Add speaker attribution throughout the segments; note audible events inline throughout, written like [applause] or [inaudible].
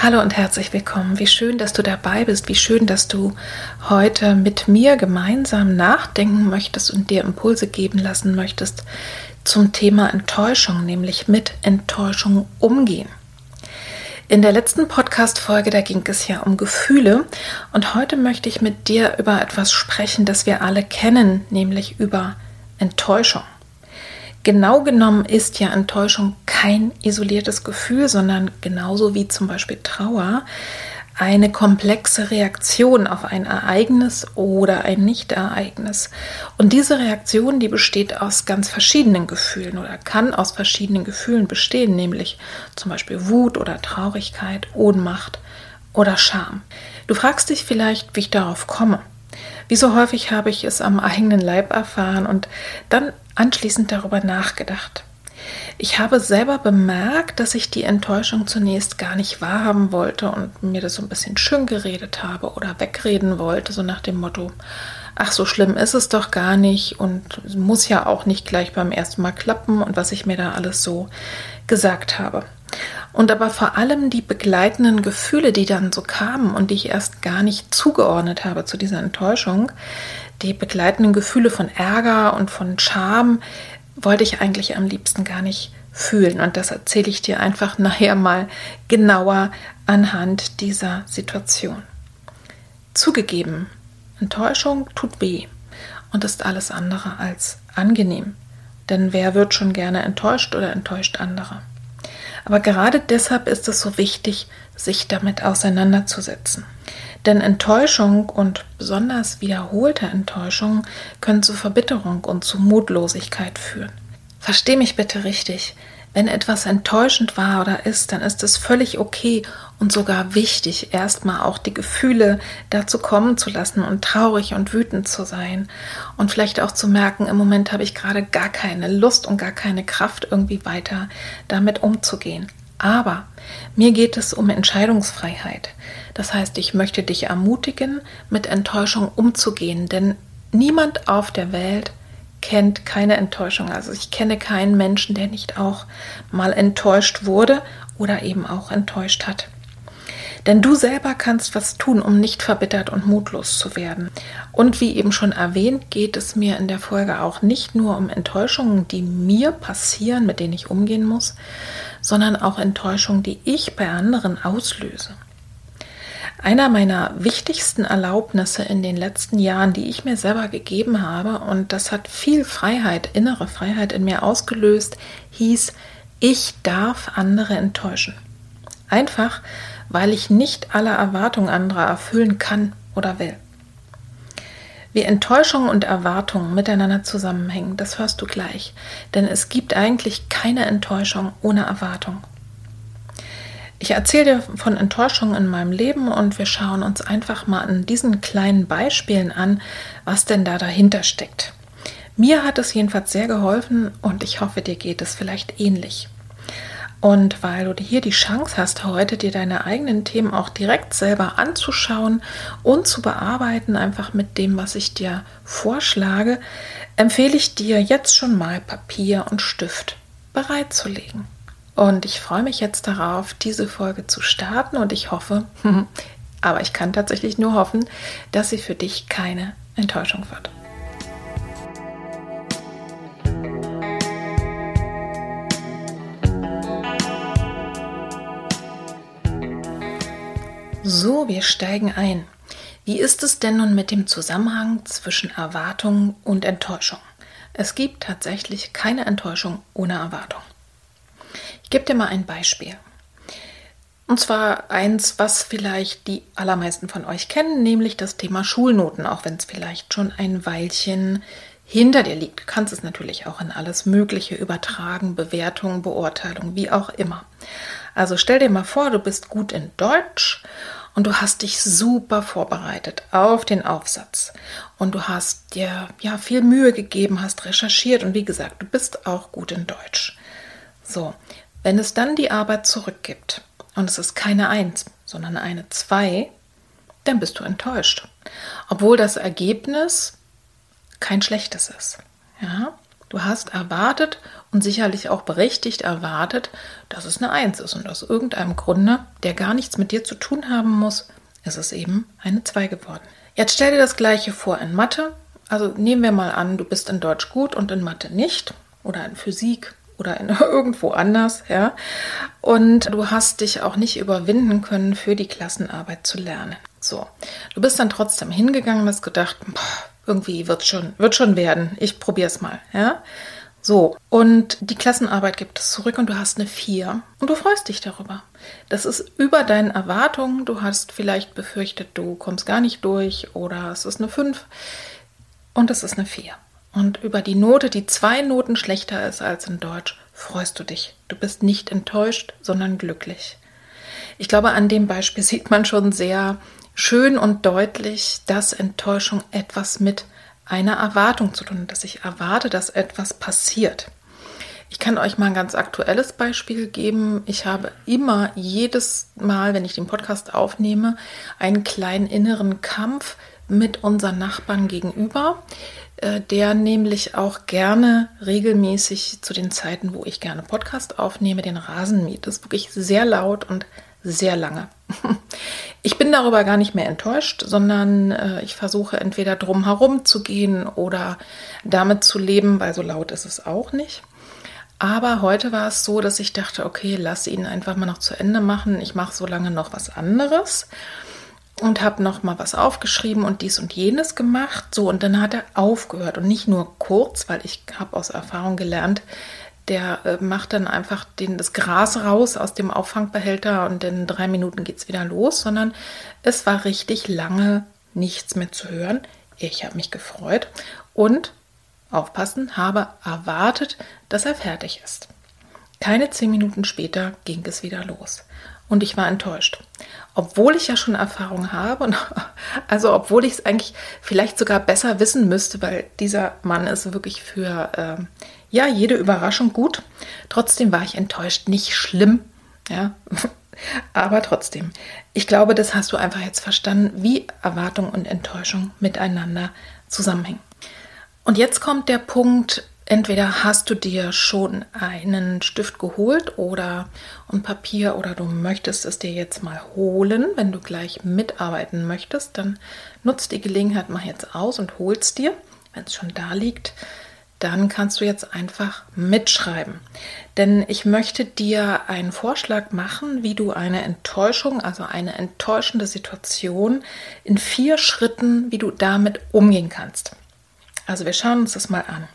Speaker 1: Hallo und herzlich willkommen. Wie schön, dass du dabei bist. Wie schön, dass du heute mit mir gemeinsam nachdenken möchtest und dir Impulse geben lassen möchtest zum Thema Enttäuschung, nämlich mit Enttäuschung umgehen. In der letzten Podcast-Folge, da ging es ja um Gefühle und heute möchte ich mit dir über etwas sprechen, das wir alle kennen, nämlich über Enttäuschung. Genau genommen ist ja Enttäuschung kein isoliertes Gefühl, sondern genauso wie zum Beispiel Trauer eine komplexe Reaktion auf ein Ereignis oder ein Nichtereignis. Und diese Reaktion, die besteht aus ganz verschiedenen Gefühlen oder kann aus verschiedenen Gefühlen bestehen, nämlich zum Beispiel Wut oder Traurigkeit, Ohnmacht oder Scham. Du fragst dich vielleicht, wie ich darauf komme. Wie so häufig habe ich es am eigenen Leib erfahren und dann anschließend darüber nachgedacht. Ich habe selber bemerkt, dass ich die Enttäuschung zunächst gar nicht wahrhaben wollte und mir das so ein bisschen schön geredet habe oder wegreden wollte, so nach dem Motto, ach, so schlimm ist es doch gar nicht und muss ja auch nicht gleich beim ersten Mal klappen und was ich mir da alles so gesagt habe. Und aber vor allem die begleitenden Gefühle, die dann so kamen und die ich erst gar nicht zugeordnet habe zu dieser Enttäuschung, die begleitenden Gefühle von Ärger und von Scham wollte ich eigentlich am liebsten gar nicht fühlen. Und das erzähle ich dir einfach [laughs] nachher mal genauer anhand dieser Situation. Zugegeben, Enttäuschung tut weh und ist alles andere als angenehm. Denn wer wird schon gerne enttäuscht oder enttäuscht andere? Aber gerade deshalb ist es so wichtig, sich damit auseinanderzusetzen. Denn Enttäuschung und besonders wiederholte Enttäuschung können zu Verbitterung und zu Mutlosigkeit führen. Versteh mich bitte richtig. Wenn etwas enttäuschend war oder ist, dann ist es völlig okay und sogar wichtig, erstmal auch die Gefühle dazu kommen zu lassen und traurig und wütend zu sein und vielleicht auch zu merken, im Moment habe ich gerade gar keine Lust und gar keine Kraft, irgendwie weiter damit umzugehen. Aber mir geht es um Entscheidungsfreiheit. Das heißt, ich möchte dich ermutigen, mit Enttäuschung umzugehen, denn niemand auf der Welt kennt keine Enttäuschung. Also ich kenne keinen Menschen, der nicht auch mal enttäuscht wurde oder eben auch enttäuscht hat. Denn du selber kannst was tun, um nicht verbittert und mutlos zu werden. Und wie eben schon erwähnt, geht es mir in der Folge auch nicht nur um Enttäuschungen, die mir passieren, mit denen ich umgehen muss, sondern auch Enttäuschungen, die ich bei anderen auslöse. Einer meiner wichtigsten Erlaubnisse in den letzten Jahren, die ich mir selber gegeben habe, und das hat viel Freiheit, innere Freiheit in mir ausgelöst, hieß, ich darf andere enttäuschen. Einfach, weil ich nicht alle Erwartungen anderer erfüllen kann oder will. Wie Enttäuschung und Erwartung miteinander zusammenhängen, das hörst du gleich. Denn es gibt eigentlich keine Enttäuschung ohne Erwartung. Ich erzähle dir von Enttäuschungen in meinem Leben und wir schauen uns einfach mal an diesen kleinen Beispielen an, was denn da dahinter steckt. Mir hat es jedenfalls sehr geholfen und ich hoffe, dir geht es vielleicht ähnlich. Und weil du hier die Chance hast, heute dir deine eigenen Themen auch direkt selber anzuschauen und zu bearbeiten, einfach mit dem, was ich dir vorschlage, empfehle ich dir jetzt schon mal Papier und Stift bereitzulegen. Und ich freue mich jetzt darauf, diese Folge zu starten und ich hoffe, [laughs] aber ich kann tatsächlich nur hoffen, dass sie für dich keine Enttäuschung wird. So, wir steigen ein. Wie ist es denn nun mit dem Zusammenhang zwischen Erwartung und Enttäuschung? Es gibt tatsächlich keine Enttäuschung ohne Erwartung. Gebe dir mal ein Beispiel. Und zwar eins, was vielleicht die allermeisten von euch kennen, nämlich das Thema Schulnoten, auch wenn es vielleicht schon ein Weilchen hinter dir liegt. Du kannst es natürlich auch in alles Mögliche übertragen, Bewertung, Beurteilung, wie auch immer. Also stell dir mal vor, du bist gut in Deutsch und du hast dich super vorbereitet auf den Aufsatz und du hast dir ja viel Mühe gegeben, hast recherchiert und wie gesagt, du bist auch gut in Deutsch. So, wenn es dann die Arbeit zurückgibt und es ist keine Eins, sondern eine Zwei, dann bist du enttäuscht, obwohl das Ergebnis kein schlechtes ist. Ja, du hast erwartet und sicherlich auch berechtigt erwartet, dass es eine Eins ist und aus irgendeinem Grunde, der gar nichts mit dir zu tun haben muss, ist es eben eine Zwei geworden. Jetzt stell dir das gleiche vor in Mathe. Also nehmen wir mal an, du bist in Deutsch gut und in Mathe nicht oder in Physik oder in [laughs] irgendwo anders, ja. Und du hast dich auch nicht überwinden können, für die Klassenarbeit zu lernen. So, du bist dann trotzdem hingegangen und hast gedacht, boah, irgendwie wird schon, wird schon werden. Ich probiere es mal, ja. So, und die Klassenarbeit gibt es zurück und du hast eine 4 und du freust dich darüber. Das ist über deinen Erwartungen. Du hast vielleicht befürchtet, du kommst gar nicht durch oder es ist eine 5 und es ist eine 4. Und über die Note, die zwei Noten schlechter ist als in Deutsch, freust du dich. Du bist nicht enttäuscht, sondern glücklich. Ich glaube, an dem Beispiel [laughs] sieht man schon sehr schön und deutlich, dass Enttäuschung etwas mit einer Erwartung zu tun hat, dass ich erwarte, dass etwas passiert. Ich kann euch mal ein ganz aktuelles Beispiel geben. Ich habe immer jedes Mal, wenn ich den Podcast aufnehme, einen kleinen inneren Kampf mit unseren Nachbarn gegenüber, äh, der nämlich auch gerne regelmäßig zu den Zeiten, wo ich gerne Podcast aufnehme, den Rasen mäht. Das ist wirklich sehr laut und sehr lange. [laughs] Ich bin darüber gar nicht mehr enttäuscht, sondern äh, ich versuche entweder drum herum zu gehen oder damit zu leben, weil so laut ist es auch nicht. Aber heute war es so, dass ich dachte, okay, lass ihn einfach mal noch zu Ende machen. Ich mache so lange noch was anderes und habe noch mal was aufgeschrieben und dies und jenes gemacht. So und dann hat er aufgehört und nicht nur kurz, weil ich habe aus Erfahrung gelernt, der äh, macht dann einfach den, das Gras raus aus dem Auffangbehälter und in drei Minuten geht es wieder los, sondern es war richtig lange nichts mehr zu hören. Ich habe mich gefreut und aufpassen, habe erwartet, dass er fertig ist. Keine zehn Minuten später ging es wieder los und ich war enttäuscht. Obwohl ich ja schon Erfahrung habe, und [laughs] also obwohl ich es eigentlich vielleicht sogar besser wissen müsste, weil dieser Mann ist wirklich für äh, ja, jede Überraschung gut. Trotzdem war ich enttäuscht. Nicht schlimm, ja, [laughs] aber trotzdem. Ich glaube, das hast du einfach jetzt verstanden, wie Erwartung und Enttäuschung miteinander zusammenhängen. Und jetzt kommt der Punkt, entweder hast du dir schon einen Stift geholt oder ein Papier oder du möchtest es dir jetzt mal holen. Wenn du gleich mitarbeiten möchtest, dann nutzt die Gelegenheit mal jetzt aus und holst dir, wenn es schon da liegt, dann kannst du jetzt einfach mitschreiben. Denn ich möchte dir einen Vorschlag machen, wie du eine Enttäuschung, also eine enttäuschende Situation in vier Schritten, wie du damit umgehen kannst. Also wir schauen uns das mal an.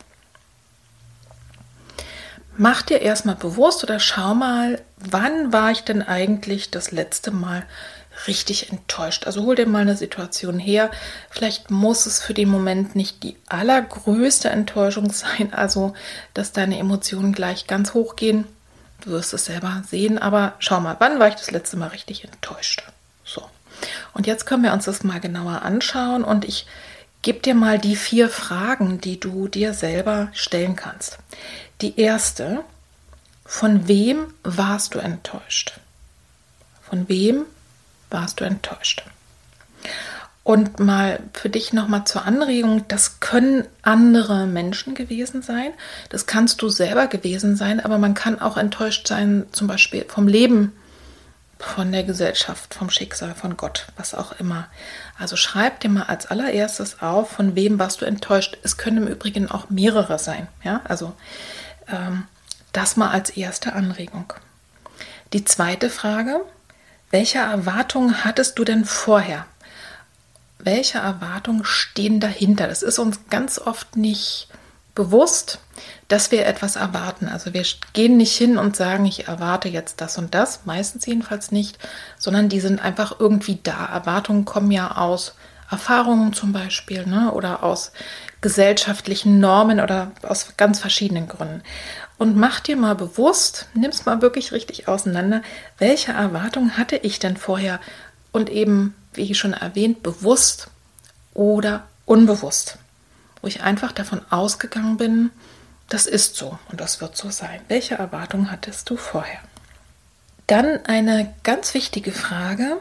Speaker 1: Mach dir erstmal bewusst oder schau mal, wann war ich denn eigentlich das letzte Mal richtig enttäuscht. Also hol dir mal eine Situation her. Vielleicht muss es für den Moment nicht die allergrößte Enttäuschung sein, also dass deine Emotionen gleich ganz hoch gehen. Du wirst es selber sehen, aber schau mal, wann war ich das letzte Mal richtig enttäuscht? So. Und jetzt können wir uns das mal genauer anschauen und ich gebe dir mal die vier Fragen, die du dir selber stellen kannst. Die erste, von wem warst du enttäuscht? Von wem warst du enttäuscht. Und mal für dich nochmal zur Anregung, das können andere Menschen gewesen sein, das kannst du selber gewesen sein, aber man kann auch enttäuscht sein, zum Beispiel vom Leben, von der Gesellschaft, vom Schicksal, von Gott, was auch immer. Also schreib dir mal als allererstes auf, von wem warst du enttäuscht. Es können im Übrigen auch mehrere sein. Ja, also das mal als erste Anregung. Die zweite Frage, welche Erwartungen hattest du denn vorher? Welche Erwartungen stehen dahinter? Das ist uns ganz oft nicht bewusst, dass wir etwas erwarten. Also wir gehen nicht hin und sagen, ich erwarte jetzt das und das, meistens jedenfalls nicht, sondern die sind einfach irgendwie da. Erwartungen kommen ja aus Erfahrungen zum Beispiel ne? oder aus gesellschaftlichen Normen oder aus ganz verschiedenen Gründen. Und mach dir mal bewusst, nimm es mal wirklich richtig auseinander, welche Erwartungen hatte ich denn vorher und eben, wie schon erwähnt, bewusst oder unbewusst, wo ich einfach davon ausgegangen bin, das ist so und das wird so sein. Welche Erwartungen hattest du vorher? Dann eine ganz wichtige Frage,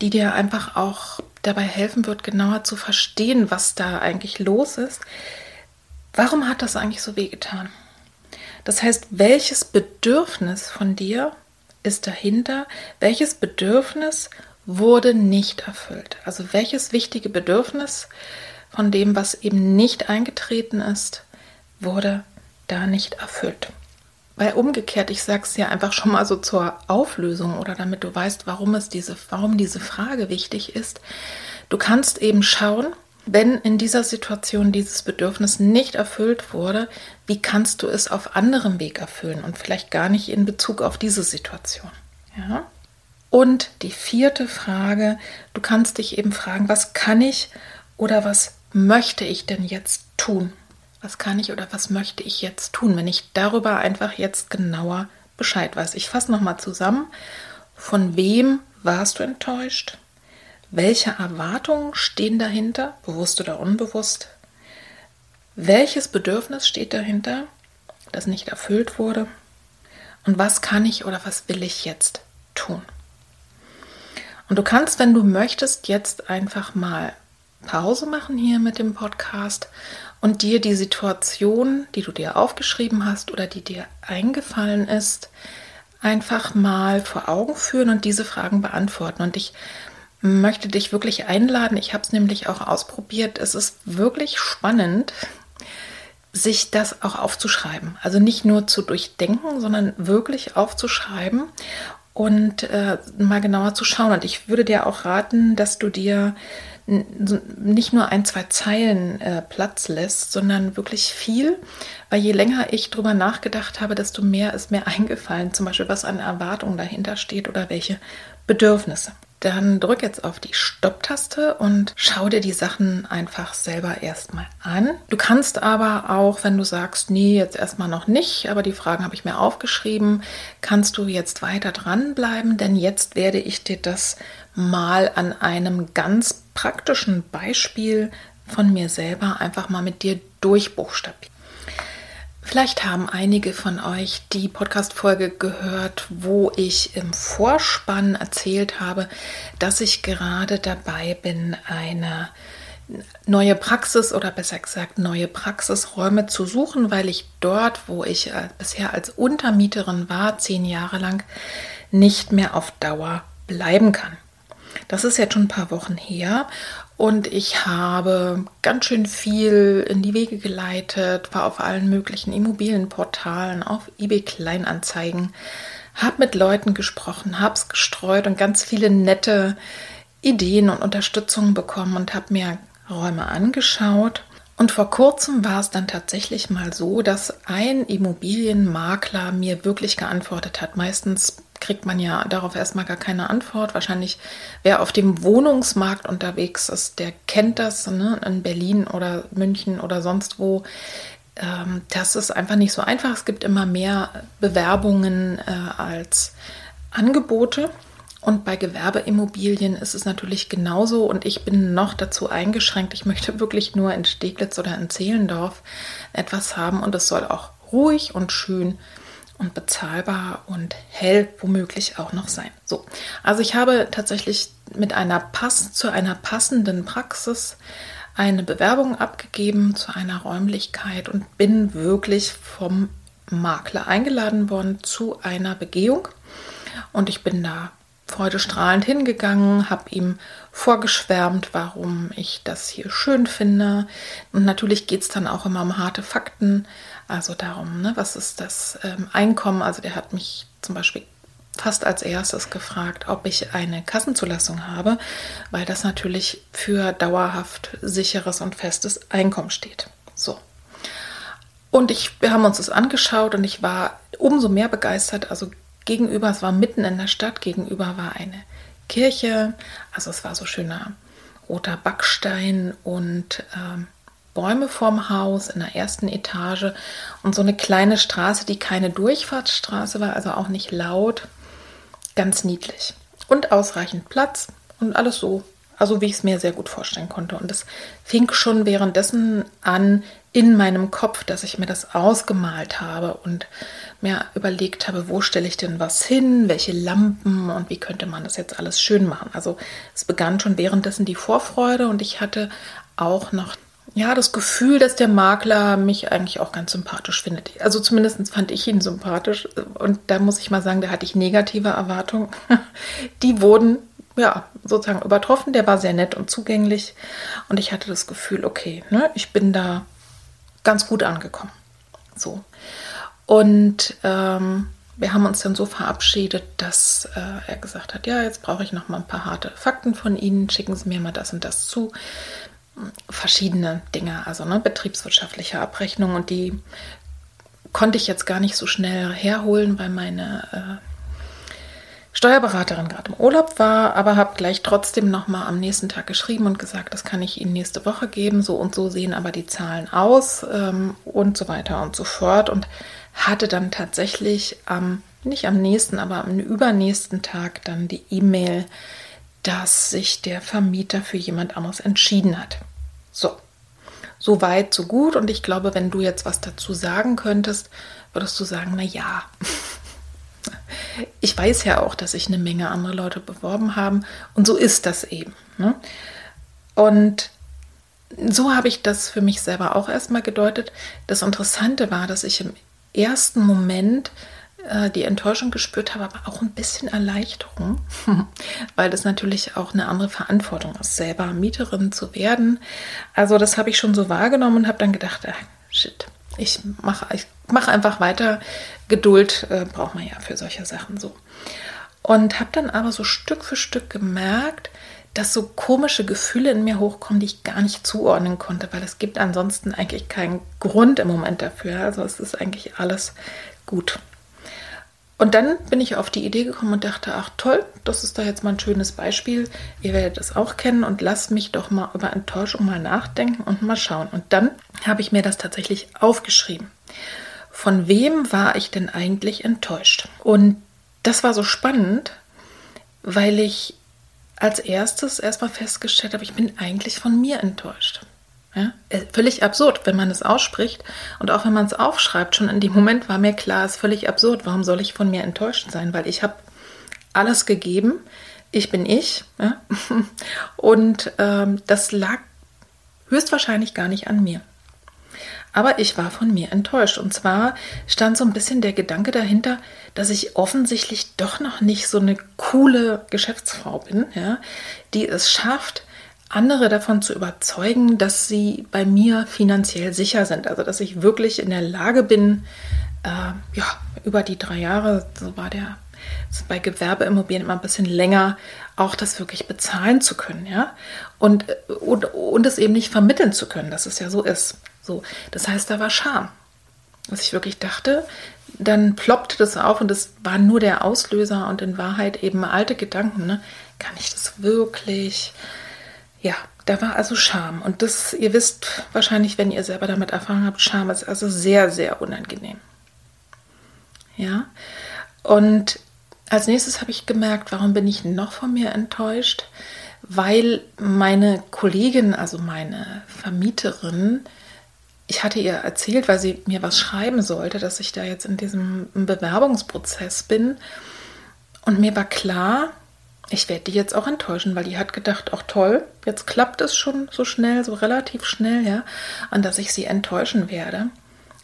Speaker 1: die dir einfach auch dabei helfen wird, genauer zu verstehen, was da eigentlich los ist. Warum hat das eigentlich so wehgetan? Das heißt, welches Bedürfnis von dir ist dahinter? Welches Bedürfnis wurde nicht erfüllt? Also welches wichtige Bedürfnis von dem, was eben nicht eingetreten ist, wurde da nicht erfüllt? Weil umgekehrt, ich sage es ja einfach schon mal so zur Auflösung oder damit du weißt, warum es diese, warum diese Frage wichtig ist. Du kannst eben schauen, wenn in dieser Situation dieses Bedürfnis nicht erfüllt wurde, wie kannst du es auf anderem Weg erfüllen und vielleicht gar nicht in Bezug auf diese Situation. Ja? Und die vierte Frage, du kannst dich eben fragen, was kann ich oder was möchte ich denn jetzt tun? Was kann ich oder was möchte ich jetzt tun, wenn ich darüber einfach jetzt genauer Bescheid weiß. Ich fasse nochmal zusammen. Von wem warst du enttäuscht? Welche Erwartungen stehen dahinter, bewusst oder unbewusst? Welches Bedürfnis steht dahinter, das nicht erfüllt wurde? Und was kann ich oder was will ich jetzt tun? Und du kannst, wenn du möchtest, jetzt einfach mal Pause machen hier mit dem Podcast und dir die Situation, die du dir aufgeschrieben hast oder die dir eingefallen ist, einfach mal vor Augen führen und diese Fragen beantworten. Und ich möchte dich wirklich einladen. Ich habe es nämlich auch ausprobiert. Es ist wirklich spannend, sich das auch aufzuschreiben. Also nicht nur zu durchdenken, sondern wirklich aufzuschreiben und äh, mal genauer zu schauen. Und ich würde dir auch raten, dass du dir nicht nur ein, zwei Zeilen äh, Platz lässt, sondern wirklich viel. Weil je länger ich drüber nachgedacht habe, desto mehr ist mir [laughs] eingefallen, zum Beispiel, was an Erwartungen dahinter steht oder welche Bedürfnisse. Dann drück jetzt auf die Stopptaste und schau dir die Sachen einfach selber erstmal an. Du kannst aber auch, wenn du sagst, nee, jetzt erstmal noch nicht, aber die Fragen habe ich mir aufgeschrieben, kannst du jetzt weiter dranbleiben, denn jetzt werde ich dir das mal an einem ganz praktischen Beispiel von mir selber einfach mal mit dir durchbuchstabieren. Vielleicht haben einige von euch die Podcast-Folge gehört, wo ich im Vorspann erzählt habe, dass ich gerade dabei bin, eine neue Praxis oder besser gesagt neue Praxisräume zu suchen, weil ich dort, wo ich äh, bisher als Untermieterin war, zehn Jahre lang, nicht mehr auf Dauer bleiben kann. Das ist jetzt schon ein paar Wochen her und ich habe ganz schön viel in die Wege geleitet, war auf allen möglichen Immobilienportalen, auf eBay Kleinanzeigen, habe mit Leuten gesprochen, habe es gestreut und ganz viele nette Ideen und Unterstützung bekommen und habe mir Räume angeschaut. Und vor kurzem war es dann tatsächlich mal so, dass ein Immobilienmakler mir wirklich geantwortet hat. Meistens kriegt man ja darauf erstmal gar keine Antwort. Wahrscheinlich, wer auf dem Wohnungsmarkt unterwegs ist, der kennt das ne? in Berlin oder München oder sonst wo. Ähm, das ist einfach nicht so einfach. Es gibt immer mehr Bewerbungen äh, als Angebote. Und bei Gewerbeimmobilien ist es natürlich genauso. Und ich bin noch dazu eingeschränkt. Ich möchte wirklich nur in Steglitz oder in Zehlendorf etwas haben. Und es soll auch ruhig und schön sein und bezahlbar und hell womöglich auch noch sein. So, also ich habe tatsächlich mit einer Pass zu einer passenden Praxis eine Bewerbung abgegeben zu einer Räumlichkeit und bin wirklich vom Makler eingeladen worden zu einer Begehung. Und ich bin da freudestrahlend hingegangen, habe ihm vorgeschwärmt, warum ich das hier schön finde. Und natürlich geht es dann auch immer um harte Fakten, also darum, ne, was ist das ähm, Einkommen. Also der hat mich zum Beispiel fast als erstes gefragt, ob ich eine Kassenzulassung habe, weil das natürlich für dauerhaft sicheres und festes Einkommen steht. So. Und ich, wir haben uns das angeschaut und ich war umso mehr begeistert. Also gegenüber, es war mitten in der Stadt, gegenüber war eine Kirche. Also es war so schöner roter Backstein und ähm, Bäume vorm Haus in der ersten Etage und so eine kleine Straße, die keine Durchfahrtsstraße war, also auch nicht laut. Ganz niedlich. Und ausreichend Platz und alles so, also wie ich es mir sehr gut vorstellen konnte. Und es fing schon währenddessen an in meinem Kopf, dass ich mir das ausgemalt habe und mir überlegt habe, wo stelle ich denn was hin, welche Lampen und wie könnte man das jetzt alles schön machen. Also es begann schon währenddessen die Vorfreude und ich hatte auch noch ja, das Gefühl, dass der Makler mich eigentlich auch ganz sympathisch findet. Also zumindest fand ich ihn sympathisch. Und da muss ich mal sagen, da hatte ich negative Erwartungen. [laughs] Die wurden ja sozusagen übertroffen. Der war sehr nett und zugänglich. Und ich hatte das Gefühl, okay, ne, ich bin da ganz gut angekommen. So. Und ähm, wir haben uns dann so verabschiedet, dass äh, er gesagt hat, ja, jetzt brauche ich noch mal ein paar harte Fakten von Ihnen, schicken Sie mir mal das und das zu. Verschiedene Dinge, also ne, betriebswirtschaftliche Abrechnung und die konnte ich jetzt gar nicht so schnell herholen, weil meine äh, Steuerberaterin gerade im Urlaub war, aber habe gleich trotzdem noch mal am nächsten Tag geschrieben und gesagt, das kann ich Ihnen nächste Woche geben. So und so sehen aber die Zahlen aus ähm, und so weiter und so fort und hatte dann tatsächlich am nicht am nächsten, aber am übernächsten Tag dann die E-Mail, dass sich der Vermieter für jemand anderes entschieden hat. So, so weit, so gut. Und ich glaube, wenn du jetzt was dazu sagen könntest, würdest du sagen, na ja, [laughs] ich weiß ja auch, dass sich eine Menge andere Leute beworben haben und so ist das eben. Ne? Und so habe ich das für mich selber auch erstmal gedeutet. Das Interessante war, dass ich im ersten Moment äh, die Enttäuschung gespürt habe, aber auch ein bisschen Erleichterung, [laughs] weil das natürlich auch eine andere Verantwortung ist, selber Mieterin zu werden. Also das habe ich schon so wahrgenommen und habe dann gedacht, ach, shit, ich mache ich mach einfach weiter. Geduld äh, braucht man ja für solche Sachen so. Und habe dann aber so Stück für Stück gemerkt, dass so komische Gefühle in mir hochkommen, die ich gar nicht zuordnen konnte, weil es gibt ansonsten eigentlich keinen Grund im Moment dafür. Also es ist eigentlich alles gut. Und dann bin ich auf die Idee gekommen und dachte, ach toll, das ist da jetzt mal ein schönes Beispiel. Ihr werdet das auch kennen und lasst mich doch mal über Enttäuschung mal nachdenken und mal schauen. Und dann habe ich mir das tatsächlich aufgeschrieben. Von wem war ich denn eigentlich enttäuscht? Und das war so spannend, weil ich als erstes erstmal festgestellt habe, ich bin eigentlich von mir enttäuscht. Ja? Äh, völlig absurd, wenn man es ausspricht und auch wenn man es aufschreibt. Schon in dem Moment war mir klar, es ist völlig absurd. Warum soll ich von mir enttäuscht sein? Weil ich habe alles gegeben. Ich bin ich. Ja? [laughs] Und ähm, das lag höchstwahrscheinlich gar nicht an mir. Aber ich war von mir enttäuscht. Und zwar stand so ein bisschen der Gedanke dahinter, dass ich offensichtlich doch noch nicht so eine coole Geschäftsfrau bin, ja, die es schafft, andere davon zu überzeugen, dass sie bei mir finanziell sicher sind. Also dass ich wirklich in der Lage bin, äh, ja, über die drei Jahre, so war der bei Gewerbeimmobilien immer ein bisschen länger, auch das wirklich bezahlen zu können, ja. Und, und, und es eben nicht vermitteln zu können, dass es ja so ist. So, das heißt, da war Scham. Dass ich wirklich dachte, dann ploppte das auf und das war nur der Auslöser und in Wahrheit eben alte Gedanken, ne? Kann ich das wirklich? Ja, da war also Scham. Und das, ihr wisst wahrscheinlich, wenn ihr selber damit erfahren habt, Scham ist also sehr, sehr unangenehm. Ja. Und als nächstes habe ich gemerkt, warum bin ich noch von mir enttäuscht? Weil meine Kollegin, also meine Vermieterin, ich hatte ihr erzählt, weil sie mir was schreiben sollte, dass ich da jetzt in diesem Bewerbungsprozess bin. Und mir war klar, ich werde die jetzt auch enttäuschen, weil die hat gedacht, auch toll, jetzt klappt es schon so schnell, so relativ schnell, ja, und dass ich sie enttäuschen werde.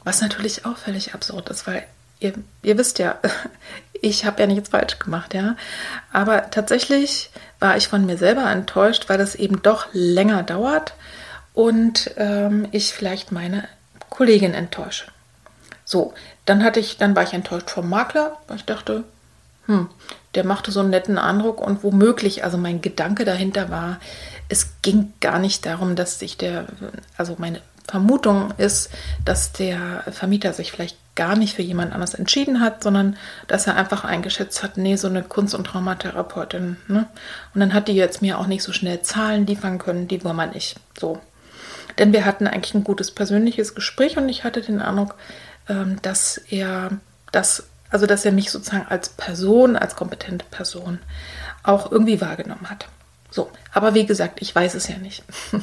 Speaker 1: Was natürlich auch völlig absurd ist, weil ihr, ihr wisst ja, [laughs] ich habe ja nichts falsch gemacht, ja. Aber tatsächlich war ich von mir selber enttäuscht, weil es eben doch länger dauert und ähm, ich vielleicht meine Kollegin enttäusche. So, dann hatte ich, dann war ich enttäuscht vom Makler, weil ich dachte, hm, der machte so einen netten Eindruck und womöglich, also mein Gedanke dahinter war, es ging gar nicht darum, dass sich der, also meine Vermutung ist, dass der Vermieter sich vielleicht gar nicht für jemand anders entschieden hat, sondern dass er einfach eingeschätzt hat, nee, so eine Kunst- und Traumatherapeutin. Ne? Und dann hat die jetzt mir auch nicht so schnell Zahlen liefern können, die war man nicht. So. Denn wir hatten eigentlich ein gutes persönliches Gespräch und ich hatte den Eindruck, ähm, dass er das, also dass er mich sozusagen als Person, als kompetente Person auch irgendwie wahrgenommen hat. So, aber wie gesagt, ich weiß es ja nicht. [laughs]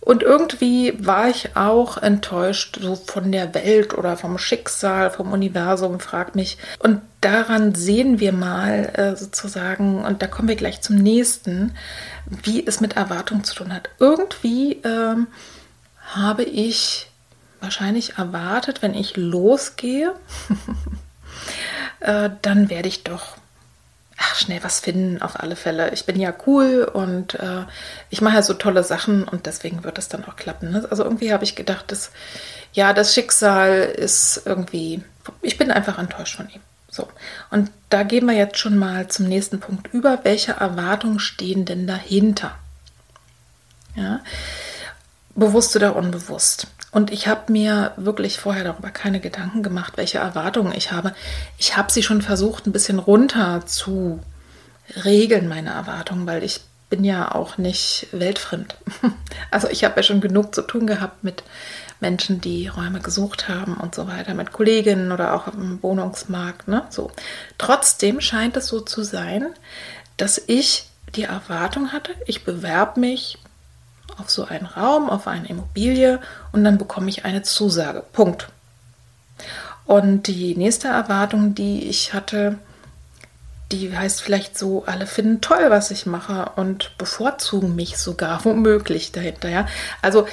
Speaker 1: Und irgendwie war ich auch enttäuscht so von der Welt oder vom Schicksal, vom Universum, frag mich. Und daran sehen wir mal äh, sozusagen, und da kommen wir gleich zum nächsten, wie es mit Erwartung zu tun hat. Irgendwie ähm, habe ich wahrscheinlich erwartet, wenn ich losgehe, [laughs] äh, dann werde ich doch ach, schnell was finden, auf alle Fälle. Ich bin ja cool und äh, ich mache ja so tolle Sachen und deswegen wird es dann auch klappen. Ne? Also irgendwie habe ich gedacht, dass, ja, das Schicksal ist irgendwie, ich bin einfach enttäuscht von ihm. So, und da gehen wir jetzt schon mal zum nächsten Punkt über. Welche Erwartungen stehen denn dahinter? Ja, bewusst oder unbewusst. Und ich habe mir wirklich vorher darüber keine Gedanken gemacht, welche Erwartungen ich habe. Ich habe sie schon versucht, ein bisschen runter zu regeln, meine Erwartungen, weil ich bin ja auch nicht weltfremd. [laughs] Also ich habe ja schon genug zu tun gehabt mit Menschen, die Räume gesucht haben und so weiter, mit Kolleginnen oder auch im Wohnungsmarkt. Ne? So. Trotzdem scheint es so zu sein, dass ich die Erwartung hatte, ich bewerbe mich auf so einen Raum, auf eine Immobilie und dann bekomme ich eine Zusage. Punkt. Und die nächste Erwartung, die ich hatte, die heißt vielleicht so, alle finden toll, was ich mache und bevorzugen mich sogar [laughs] womöglich dahinter. Ja? Also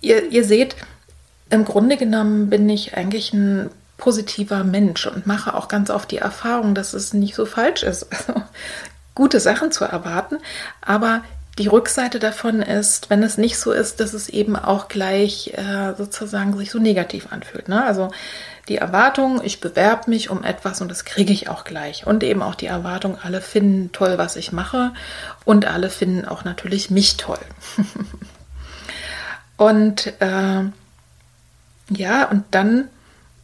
Speaker 1: ihr, ihr seht, im Grunde genommen bin ich eigentlich ein positiver Mensch und mache auch ganz oft die Erfahrung, dass es nicht so falsch ist, also, [laughs] gute Sachen zu erwarten, aber die Rückseite davon ist, wenn es nicht so ist, dass es eben auch gleich äh, sozusagen sich so negativ anfühlt. Ne? Also die Erwartung, ich bewerbe mich um etwas und das kriege ich auch gleich. Und eben auch die Erwartung, alle finden toll, was ich mache und alle finden auch natürlich mich toll. [laughs] und äh, ja, und dann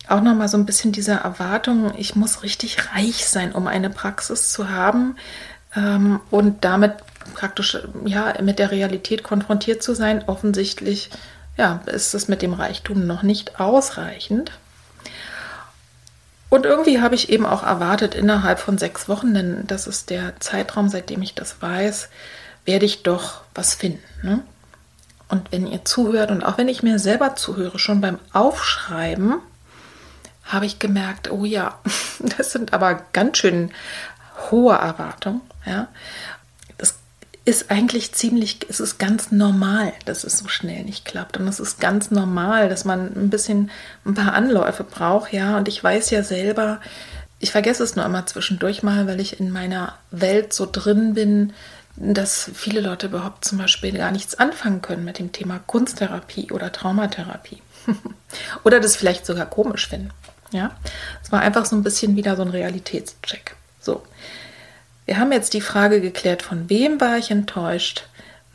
Speaker 1: auch nochmal so ein bisschen diese Erwartung, ich muss richtig reich sein, um eine Praxis zu haben ähm, und damit praktisch ja mit der Realität konfrontiert zu sein. Offensichtlich ja, ist es mit dem Reichtum noch nicht ausreichend. Und irgendwie habe ich eben auch erwartet, innerhalb von sechs Wochen, denn das ist der Zeitraum, seitdem ich das weiß, werde ich doch was finden. Ne? Und wenn ihr zuhört und auch wenn ich mir selber zuhöre, schon beim Aufschreiben, habe ich gemerkt, oh ja, [laughs] das sind aber ganz schön hohe Erwartungen. Ja? Ist eigentlich ziemlich, es ist ganz normal, dass es so schnell nicht klappt. Und es ist ganz normal, dass man ein bisschen ein paar Anläufe braucht, ja. Und ich weiß ja selber, ich vergesse es nur immer zwischendurch mal, weil ich in meiner Welt so drin bin, dass viele Leute überhaupt zum Beispiel gar nichts anfangen können mit dem Thema Kunsttherapie oder Traumatherapie. [laughs] oder das vielleicht sogar komisch finden. Ja, es war einfach so ein bisschen wieder so ein Realitätscheck. So, wir haben jetzt die Frage geklärt, von wem war ich enttäuscht,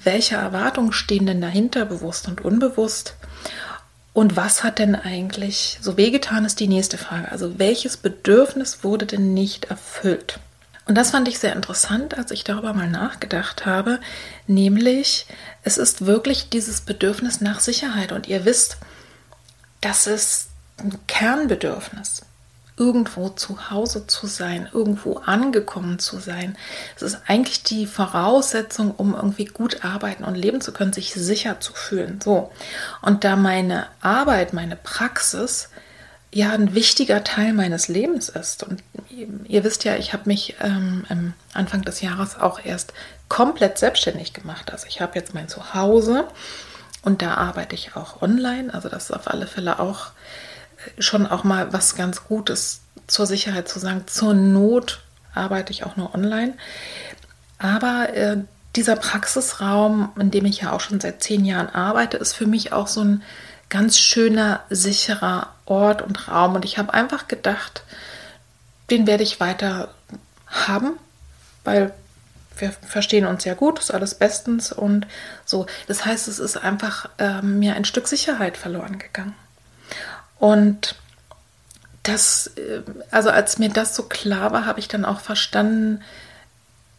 Speaker 1: welche Erwartungen stehen denn dahinter, bewusst und unbewusst, und was hat denn eigentlich so wehgetan, ist die nächste Frage. Also welches Bedürfnis wurde denn nicht erfüllt? Und das fand ich sehr interessant, als ich darüber mal nachgedacht habe, nämlich es ist wirklich dieses Bedürfnis nach Sicherheit. Und ihr wisst, das ist ein Kernbedürfnis irgendwo zu Hause zu sein, irgendwo angekommen zu sein. Es ist eigentlich die Voraussetzung, um irgendwie gut arbeiten und leben zu können, sich sicher zu fühlen. So. Und da meine Arbeit, meine Praxis ja ein wichtiger Teil meines Lebens ist. Und ihr wisst ja, ich habe mich ähm, Anfang des Jahres auch erst komplett selbstständig gemacht. Also ich habe jetzt mein Zuhause und da arbeite ich auch online. Also das ist auf alle Fälle auch schon auch mal was ganz Gutes zur Sicherheit zu sagen. Zur Not arbeite ich auch nur online. Aber äh, dieser Praxisraum, in dem ich ja auch schon seit zehn Jahren arbeite, ist für mich auch so ein ganz schöner, sicherer Ort und Raum. Und ich habe einfach gedacht, den werde ich weiter haben, weil wir verstehen uns ja gut, ist alles bestens und so. Das heißt, es ist einfach äh, mir ein Stück Sicherheit verloren gegangen. Und das, äh, also als mir das so klar war, habe ich dann auch verstanden,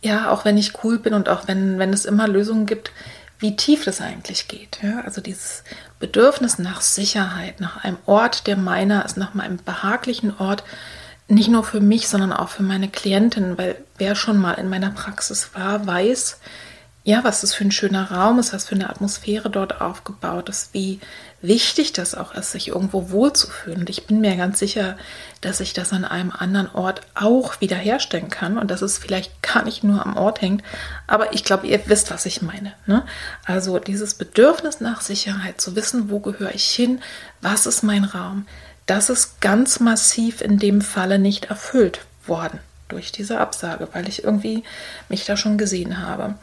Speaker 1: ja, auch wenn ich cool bin und auch wenn, wenn es immer Lösungen gibt, wie tief das eigentlich geht. Ja? Also dieses Bedürfnis nach Sicherheit, nach einem Ort, der meiner ist, nach meinem behaglichen Ort, nicht nur für mich, sondern auch für meine Klientin, weil wer schon mal in meiner Praxis war, weiß, ja, was das für ein schöner Raum ist, was für eine Atmosphäre dort aufgebaut ist, wie wichtig das auch ist, sich irgendwo wohlzufühlen. Und ich bin mir ganz sicher, dass ich das an einem anderen Ort auch wiederherstellen kann und dass es vielleicht gar nicht nur am Ort hängt. Aber ich glaube, ihr wisst, was ich meine. Ne? Also dieses Bedürfnis nach Sicherheit, zu wissen, wo gehöre ich hin, was ist mein Raum, das ist ganz massiv in dem Falle nicht erfüllt worden durch diese Absage, weil ich irgendwie mich da schon gesehen habe.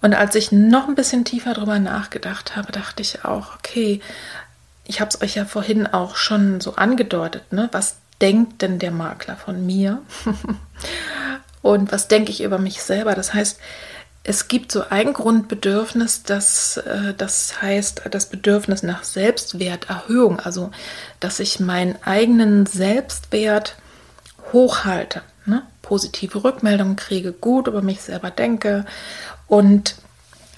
Speaker 1: Und als ich noch ein bisschen tiefer drüber nachgedacht habe, dachte ich auch, okay, ich habe es euch ja vorhin auch schon so angedeutet, ne? Was denkt denn der Makler von mir? [laughs] Und was denke ich über mich selber? Das heißt, es gibt so ein Grundbedürfnis, das, äh, das heißt das Bedürfnis nach Selbstwerterhöhung, also dass ich meinen eigenen Selbstwert hochhalte, ne? positive Rückmeldungen kriege, gut über mich selber denke und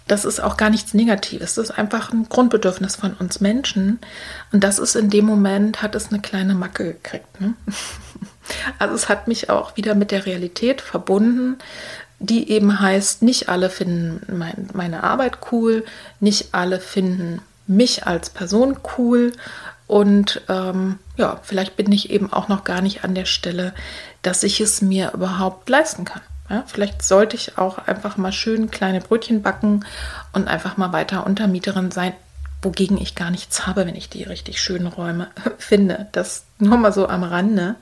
Speaker 1: das ist auch gar nichts Negatives. Das ist einfach ein Grundbedürfnis von uns Menschen. Und das ist in dem Moment, hat es eine kleine Macke gekriegt. Ne? [laughs] Also es hat mich auch wieder mit der Realität verbunden, die eben heißt, nicht alle finden mein, meine Arbeit cool, nicht alle finden mich als Person cool und ähm, ja, vielleicht bin ich eben auch noch gar nicht an der Stelle, dass ich es mir überhaupt leisten kann. Ja, vielleicht sollte ich auch einfach mal schön kleine Brötchen backen und einfach mal weiter Untermieterin sein, wogegen ich gar nichts habe, wenn ich die richtig schönen Räume [laughs] finde. Das nur mal so am Rande.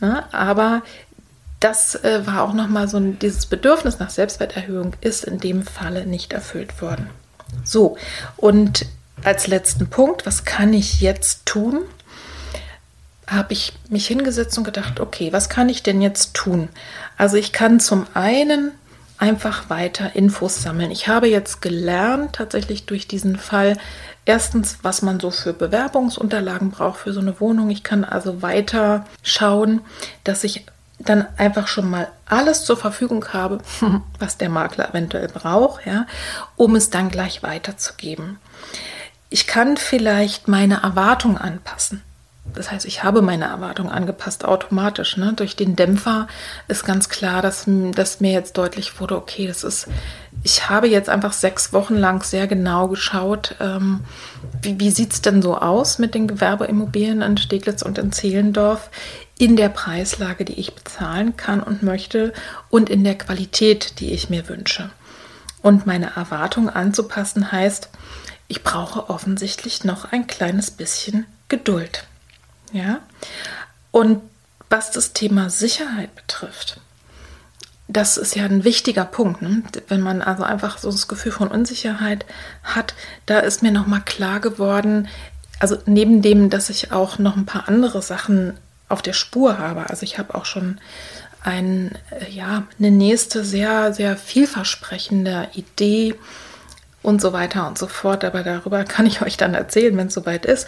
Speaker 1: Ja, aber das äh, war auch nochmal so ein, dieses Bedürfnis nach Selbstwerterhöhung ist in dem Falle nicht erfüllt worden. So, und als letzten Punkt, was kann ich jetzt tun? Habe ich mich hingesetzt und gedacht, okay, was kann ich denn jetzt tun? Also ich kann zum einen einfach weiter Infos sammeln. Ich habe jetzt gelernt, tatsächlich durch diesen Fall, erstens, was man so für Bewerbungsunterlagen braucht für so eine Wohnung. Ich kann also weiter schauen, dass ich dann einfach schon mal alles zur Verfügung habe, [laughs] was der Makler eventuell braucht, ja, um es dann gleich weiterzugeben. Ich kann vielleicht meine Erwartung anpassen. Das heißt, ich habe meine Erwartung angepasst automatisch. Ne? Durch den Dämpfer ist ganz klar, dass, dass mir jetzt deutlich wurde, okay, das ist, ich habe jetzt einfach sechs Wochen lang sehr genau geschaut, ähm, wie, wie sieht es denn so aus mit den Gewerbeimmobilien in Steglitz und in Zehlendorf in der Preislage, die ich bezahlen kann und möchte und in der Qualität, die ich mir wünsche. Und meine Erwartung anzupassen heißt, ich brauche offensichtlich noch ein kleines bisschen Geduld. Ja? Und was das Thema Sicherheit betrifft, das ist ja ein wichtiger Punkt. Ne? Wenn man also einfach so das Gefühl von Unsicherheit hat, da ist mir nochmal klar geworden, also neben dem, dass ich auch noch ein paar andere Sachen auf der Spur habe. Also ich habe auch schon ein, äh, ja, eine nächste sehr, sehr vielversprechende Idee und so weiter und so fort. Aber darüber kann ich euch dann erzählen, wenn es soweit ist.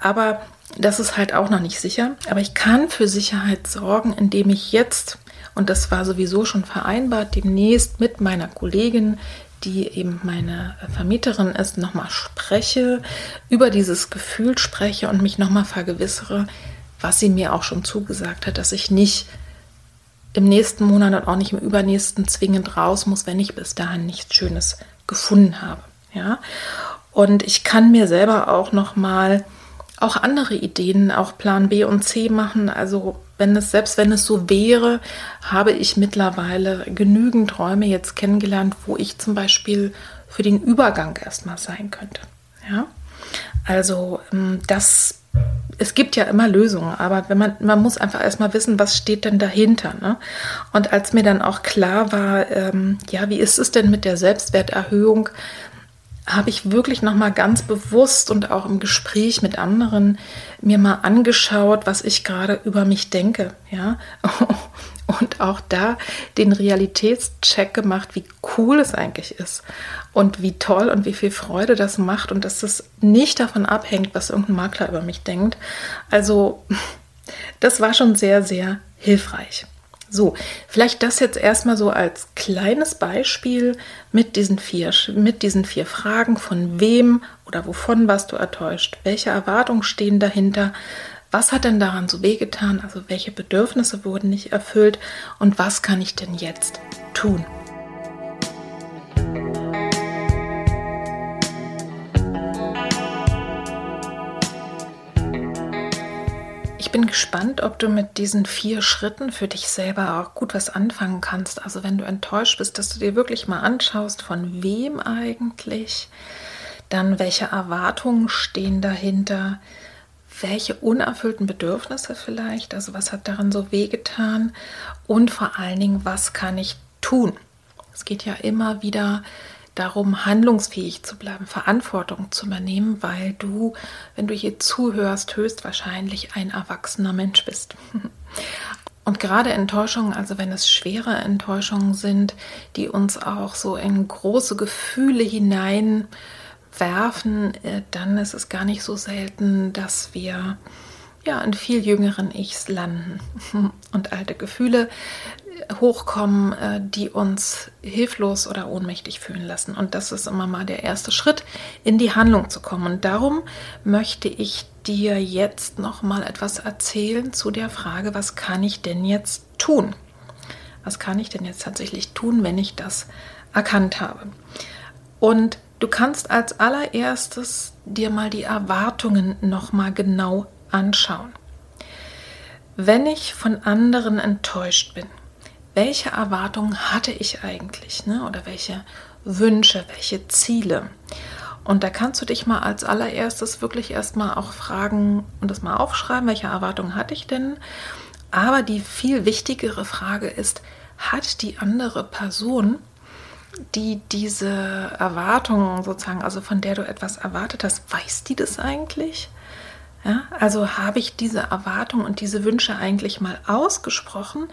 Speaker 1: Aber das ist halt auch noch nicht sicher. Aber ich kann für Sicherheit sorgen, indem ich jetzt, und das war sowieso schon vereinbart, demnächst mit meiner Kollegin, die eben meine Vermieterin ist, nochmal spreche, über dieses Gefühl spreche und mich nochmal vergewissere, was sie mir auch schon zugesagt hat, dass ich nicht im nächsten Monat und auch nicht im übernächsten zwingend raus muss, wenn ich bis dahin nichts Schönes gefunden habe. Ja, und ich kann mir selber auch noch mal auch andere Ideen, auch Plan B und C machen. Also wenn es selbst wenn es so wäre, habe ich mittlerweile genügend Räume jetzt kennengelernt, wo ich zum Beispiel für den Übergang erstmal sein könnte. Ja, also ähm, das es gibt ja immer Lösungen, aber wenn man, man muss einfach erstmal wissen, was steht denn dahinter. Ne? Und als mir dann auch klar war, ähm, ja, wie ist es denn mit der Selbstwerterhöhung, habe ich wirklich noch mal ganz bewusst und auch im Gespräch mit anderen mir mal angeschaut, was ich gerade über mich denke, ja? [laughs] Und auch da den Realitätscheck gemacht, wie cool es eigentlich ist und wie toll und wie viel Freude das macht und dass es nicht davon abhängt, was irgendein Makler über mich denkt. Also, [laughs] das war schon sehr, sehr hilfreich. So, vielleicht das jetzt erstmal so als kleines Beispiel mit diesen vier, mit diesen vier Fragen, von wem oder wovon warst du enttäuscht? Welche Erwartungen stehen dahinter? Was hat denn daran so wehgetan? Also welche Bedürfnisse wurden nicht erfüllt? Und was kann ich denn jetzt tun? Bin gespannt, ob du mit diesen vier Schritten für dich selber auch gut was anfangen kannst. Also wenn du enttäuscht bist, dass du dir wirklich mal anschaust, von wem eigentlich, dann welche Erwartungen stehen dahinter, welche unerfüllten Bedürfnisse vielleicht, also was hat daran so wehgetan und vor allen Dingen, was kann ich tun? Es geht ja immer wieder darum, handlungsfähig zu bleiben, Verantwortung zu übernehmen, weil du, wenn du hier zuhörst, höchstwahrscheinlich ein erwachsener Mensch bist. [laughs] Und gerade Enttäuschungen, also wenn es schwere Enttäuschungen sind, die uns auch so in große Gefühle hineinwerfen, äh, dann ist es gar nicht so selten, dass wir ja in viel jüngeren Ichs landen [laughs] und alte Gefühle hochkommen, äh, die uns hilflos oder ohnmächtig fühlen lassen. Und das ist immer mal der erste Schritt, in die Handlung zu kommen. Und darum möchte ich dir jetzt noch mal etwas erzählen zu der Frage, was kann ich denn jetzt tun? Was kann ich denn jetzt tatsächlich tun, wenn ich das erkannt habe? Und du kannst als allererstes dir mal die Erwartungen noch mal genau anschauen. Wenn ich von anderen enttäuscht bin, welche Erwartungen hatte ich eigentlich ne? oder welche Wünsche, welche Ziele. Und da kannst du dich mal als allererstes wirklich erstmal auch fragen und das mal aufschreiben, welche Erwartungen hatte ich denn. Aber die viel wichtigere Frage ist, hat die andere Person, die diese Erwartungen sozusagen, also von der du etwas erwartet hast, weiß die das eigentlich? Ja, also habe ich diese Erwartungen und diese Wünsche eigentlich mal ausgesprochen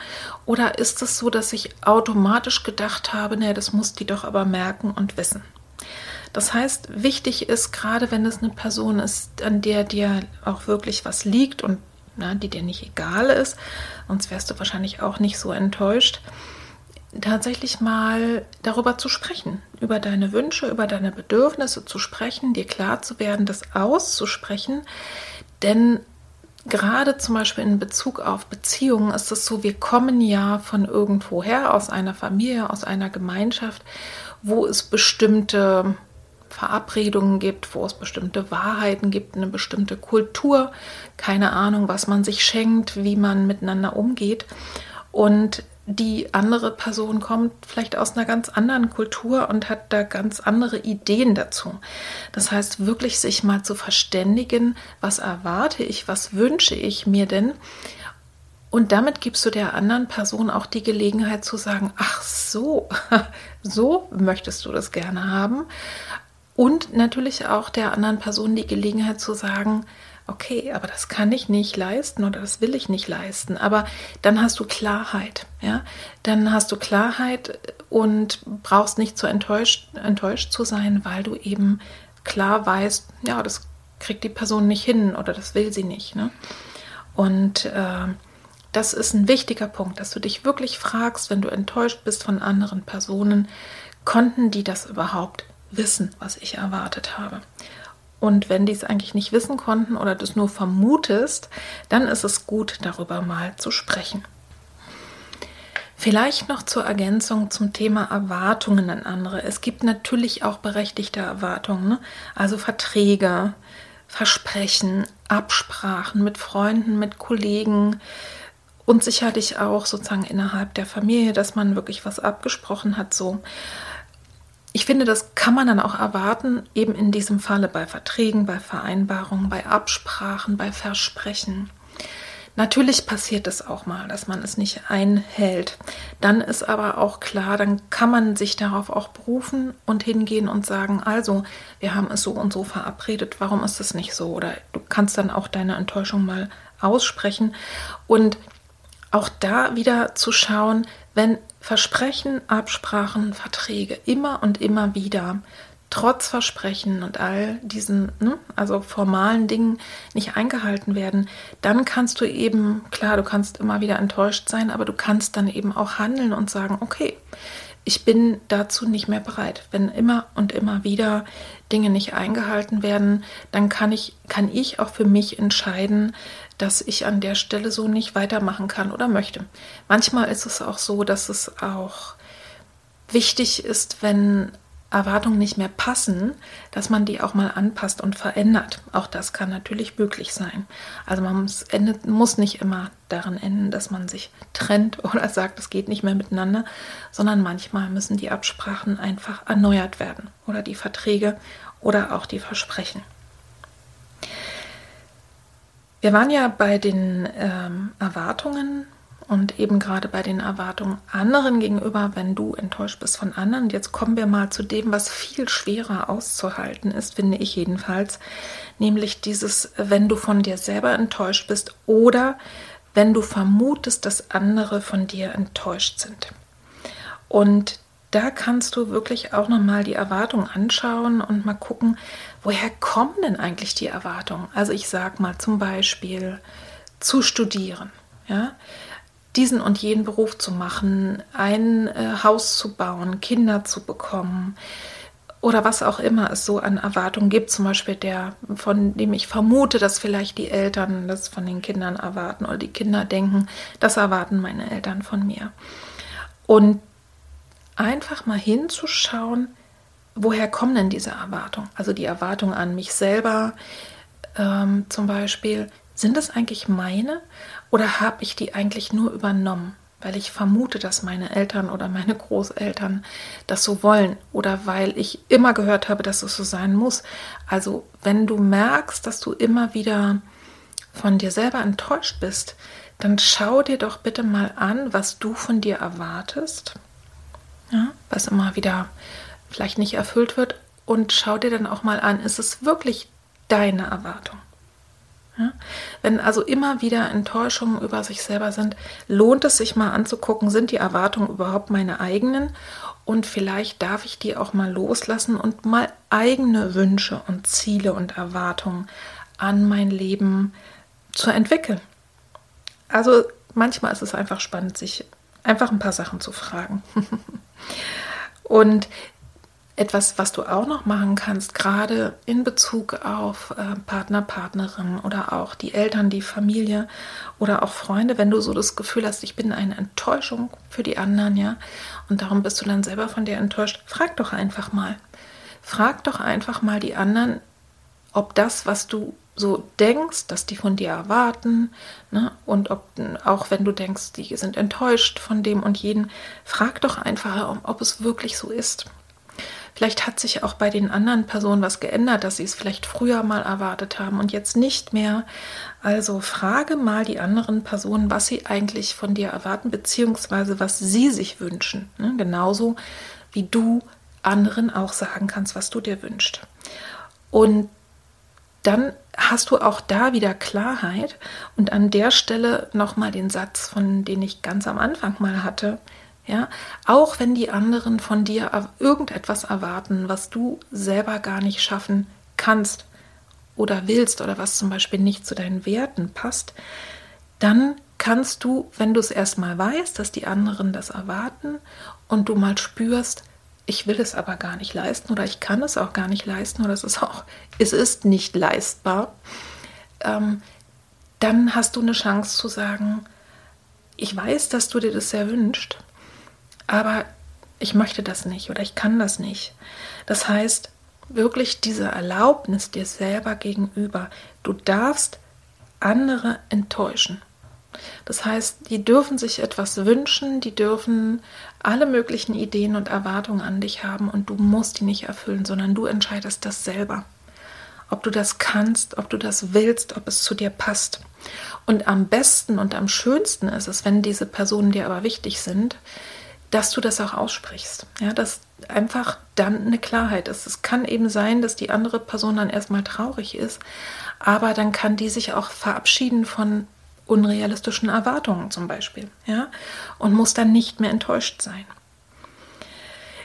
Speaker 1: oder ist es so, dass ich automatisch gedacht habe, naja, das muss die doch aber merken und wissen? Das heißt, wichtig ist, gerade wenn es eine Person ist, an der dir auch wirklich was liegt und na, die dir nicht egal ist, sonst wärst du wahrscheinlich auch nicht so enttäuscht, tatsächlich mal darüber zu sprechen, über deine Wünsche, über deine Bedürfnisse zu sprechen, dir klar zu werden, das auszusprechen, denn gerade zum Beispiel in Bezug auf Beziehungen ist es so, wir kommen ja von irgendwoher, aus einer Familie, aus einer Gemeinschaft, wo es bestimmte Verabredungen gibt, wo es bestimmte Wahrheiten gibt, eine bestimmte Kultur, keine Ahnung, was man sich schenkt, wie man miteinander umgeht. Und die andere Person kommt vielleicht aus einer ganz anderen Kultur und hat da ganz andere Ideen dazu. Das heißt, wirklich sich mal zu verständigen, was erwarte ich, was wünsche ich mir denn? Und damit gibst du der anderen Person auch die Gelegenheit zu sagen, ach so, [laughs] so möchtest du das gerne haben. Und natürlich auch der anderen Person die Gelegenheit zu sagen, okay, aber das kann ich nicht leisten oder das will ich nicht leisten. Aber dann hast du Klarheit, ja. Dann hast du Klarheit und brauchst nicht so enttäuscht, enttäuscht zu sein, weil du eben klar weißt, ja, das kriegt die Person nicht hin oder das will sie nicht. Ne? Und äh, das ist ein wichtiger Punkt, dass du dich wirklich fragst, wenn du enttäuscht bist von anderen Personen, konnten die das überhaupt wissen, was ich erwartet habe? Und wenn die es eigentlich nicht wissen konnten oder das nur vermutest, dann ist es gut, darüber mal zu sprechen. Vielleicht noch zur Ergänzung zum Thema Erwartungen an andere. Es gibt natürlich auch berechtigte Erwartungen, ne? also Verträge, Versprechen, Absprachen mit Freunden, mit Kollegen und sicherlich auch sozusagen innerhalb der Familie, dass man wirklich was abgesprochen hat. So, ich finde, das kann man dann auch erwarten, eben in diesem Falle bei Verträgen, bei Vereinbarungen, bei Absprachen, bei Versprechen. Natürlich passiert es auch mal, dass man es nicht einhält. Dann ist aber auch klar, dann kann man sich darauf auch berufen und hingehen und sagen, also, wir haben es so und so verabredet, warum ist es nicht so? Oder du kannst dann auch deine Enttäuschung mal aussprechen und auch da wieder zu schauen, wenn Versprechen, Absprachen, Verträge immer und immer wieder trotz Versprechen und all diesen, ne, also formalen Dingen nicht eingehalten werden, dann kannst du eben, klar, du kannst immer wieder enttäuscht sein, aber du kannst dann eben auch handeln und sagen, okay, ich bin dazu nicht mehr bereit. Wenn immer und immer wieder Dinge nicht eingehalten werden, dann kann ich, kann ich auch für mich entscheiden, dass ich an der Stelle so nicht weitermachen kann oder möchte. Manchmal ist es auch so, dass es auch wichtig ist, wenn Erwartungen nicht mehr passen, dass man die auch mal anpasst und verändert. Auch das kann natürlich möglich sein. Also man muss, endet, muss nicht immer daran enden, dass man sich trennt [laughs] oder sagt, es geht nicht mehr miteinander, sondern manchmal müssen die Absprachen einfach erneuert werden oder die Verträge oder auch die Versprechen. Wir waren ja bei den ähm, Erwartungen und eben gerade bei den Erwartungen anderen gegenüber, wenn du enttäuscht bist von anderen. Jetzt kommen wir mal zu dem, was viel schwerer auszuhalten ist, finde ich jedenfalls, nämlich dieses, wenn du von dir selber enttäuscht bist oder wenn du vermutest, dass andere von dir enttäuscht sind. Und da kannst du wirklich auch nochmal die Erwartungen anschauen und mal gucken, woher kommen denn eigentlich die Erwartungen? Also ich sage mal zum Beispiel zu studieren. Ja, diesen und jenen Beruf zu machen, ein äh, Haus zu bauen, Kinder zu bekommen oder was auch immer es so an Erwartungen gibt, zum Beispiel der, von dem ich vermute, dass vielleicht die Eltern das von den Kindern erwarten oder die Kinder denken, das erwarten meine Eltern von mir. Und einfach mal hinzuschauen, woher kommen denn diese Erwartungen? Also die Erwartungen an mich selber ähm, zum Beispiel, sind das eigentlich meine oder habe ich die eigentlich nur übernommen, weil ich vermute, dass meine Eltern oder meine Großeltern das so wollen oder weil ich immer gehört habe, dass es so sein muss? Also wenn du merkst, dass du immer wieder von dir selber enttäuscht bist, dann schau dir doch bitte mal an, was du von dir erwartest, ja, was immer wieder vielleicht nicht erfüllt wird und schau dir dann auch mal an, ist es wirklich deine Erwartung? Ja? Wenn also immer wieder Enttäuschungen über sich selber sind, lohnt es sich mal anzugucken, sind die Erwartungen überhaupt meine eigenen? Und vielleicht darf ich die auch mal loslassen und mal eigene Wünsche und Ziele und Erwartungen an mein Leben zu entwickeln. Also manchmal ist es einfach spannend, sich einfach ein paar Sachen zu fragen. [laughs] und etwas, was du auch noch machen kannst, gerade in Bezug auf äh, Partner, Partnerin oder auch die Eltern, die Familie oder auch Freunde, wenn du so das Gefühl hast, ich bin eine Enttäuschung für die anderen, ja, und darum bist du dann selber von dir enttäuscht, frag doch einfach mal. Frag doch einfach mal die anderen, ob das, was du so denkst, dass die von dir erwarten, ne? und ob, auch wenn du denkst, die sind enttäuscht von dem und jeden, frag doch einfach, ob es wirklich so ist. Vielleicht hat sich auch bei den anderen Personen was geändert, dass sie es vielleicht früher mal erwartet haben und jetzt nicht mehr. Also frage mal die anderen Personen, was sie eigentlich von dir erwarten, beziehungsweise was sie sich wünschen. Ne? Genauso wie du anderen auch sagen kannst, was du dir wünschst. Und dann hast du auch da wieder Klarheit. Und an der Stelle nochmal den Satz, von den ich ganz am Anfang mal hatte. Ja, auch wenn die anderen von dir irgendetwas erwarten, was du selber gar nicht schaffen kannst oder willst oder was zum Beispiel nicht zu deinen Werten passt, dann kannst du, wenn du es erstmal weißt, dass die anderen das erwarten und du mal spürst, ich will es aber gar nicht leisten oder ich kann es auch gar nicht leisten oder es ist auch, es ist nicht leistbar, ähm, dann hast du eine Chance zu sagen, ich weiß, dass du dir das sehr wünscht aber ich möchte das nicht oder ich kann das nicht. Das heißt, wirklich diese Erlaubnis dir selber gegenüber, du darfst andere enttäuschen. Das heißt, die dürfen sich etwas wünschen, die dürfen alle möglichen Ideen und Erwartungen an dich haben und du musst die nicht erfüllen, sondern du entscheidest das selber. ob du das kannst, ob du das willst, ob es zu dir passt. Und am besten und am schönsten ist es, wenn diese Personen dir aber wichtig sind, dass du das auch aussprichst. Ja, dass einfach dann eine Klarheit ist. Es kann eben sein, dass die andere Person dann erstmal traurig ist, aber dann kann die sich auch verabschieden von unrealistischen Erwartungen zum Beispiel, ja, und muss dann nicht mehr enttäuscht sein.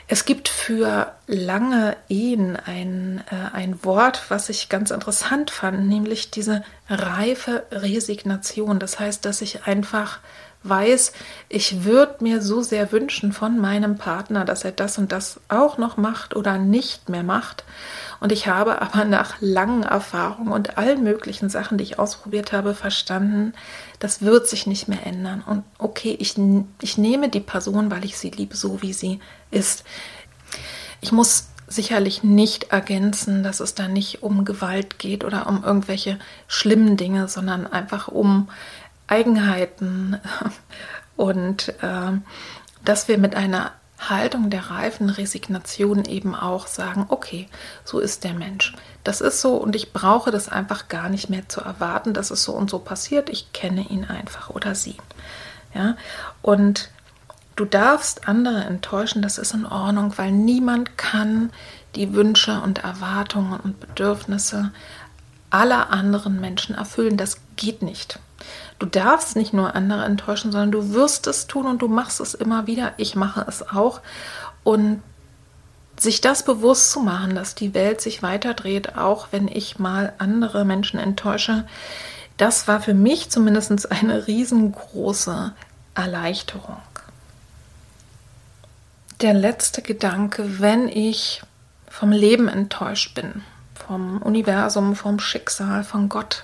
Speaker 1: Es gibt für lange Ehen ein, äh, ein Wort, was ich ganz interessant fand, nämlich diese reife Resignation. Das heißt, dass ich einfach weiß, ich würde mir so sehr wünschen von meinem Partner, dass er das und das auch noch macht oder nicht mehr macht. Und ich habe aber nach langen Erfahrungen und allen möglichen Sachen, die ich ausprobiert habe, verstanden, das wird sich nicht mehr ändern. Und okay, ich, ich nehme die Person, weil ich sie liebe, so wie sie ist. Ich muss sicherlich nicht ergänzen, dass es da nicht um Gewalt geht oder um irgendwelche schlimmen Dinge, sondern einfach um Eigenheiten [laughs] und äh, dass wir mit einer Haltung der reifen Resignation eben auch sagen, okay, so ist der Mensch. Das ist so und ich brauche das einfach gar nicht mehr zu erwarten, dass es so und so passiert. Ich kenne ihn einfach oder sie. Ja, und du darfst andere enttäuschen, das ist in Ordnung, weil niemand kann die Wünsche und Erwartungen und Bedürfnisse aller anderen Menschen erfüllen. Das geht nicht. Du darfst nicht nur andere enttäuschen, sondern du wirst es tun und du machst es immer wieder. Ich mache es auch. Und sich das bewusst zu machen, dass die Welt sich weiterdreht, auch wenn ich mal andere Menschen enttäusche, das war für mich zumindest eine riesengroße Erleichterung. Der letzte Gedanke, wenn ich vom Leben enttäuscht bin, vom Universum, vom Schicksal, von Gott,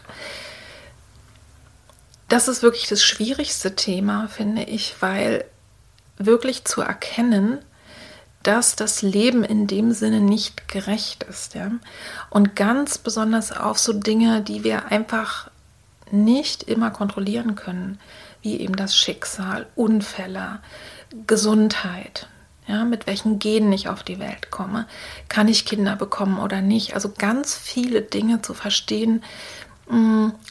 Speaker 1: das ist wirklich das schwierigste Thema, finde ich, weil wirklich zu erkennen, dass das Leben in dem Sinne nicht gerecht ist. Ja? Und ganz besonders auf so Dinge, die wir einfach nicht immer kontrollieren können, wie eben das Schicksal, Unfälle, Gesundheit. Ja, mit welchen Genen ich auf die Welt komme, kann ich Kinder bekommen oder nicht. Also ganz viele Dinge zu verstehen,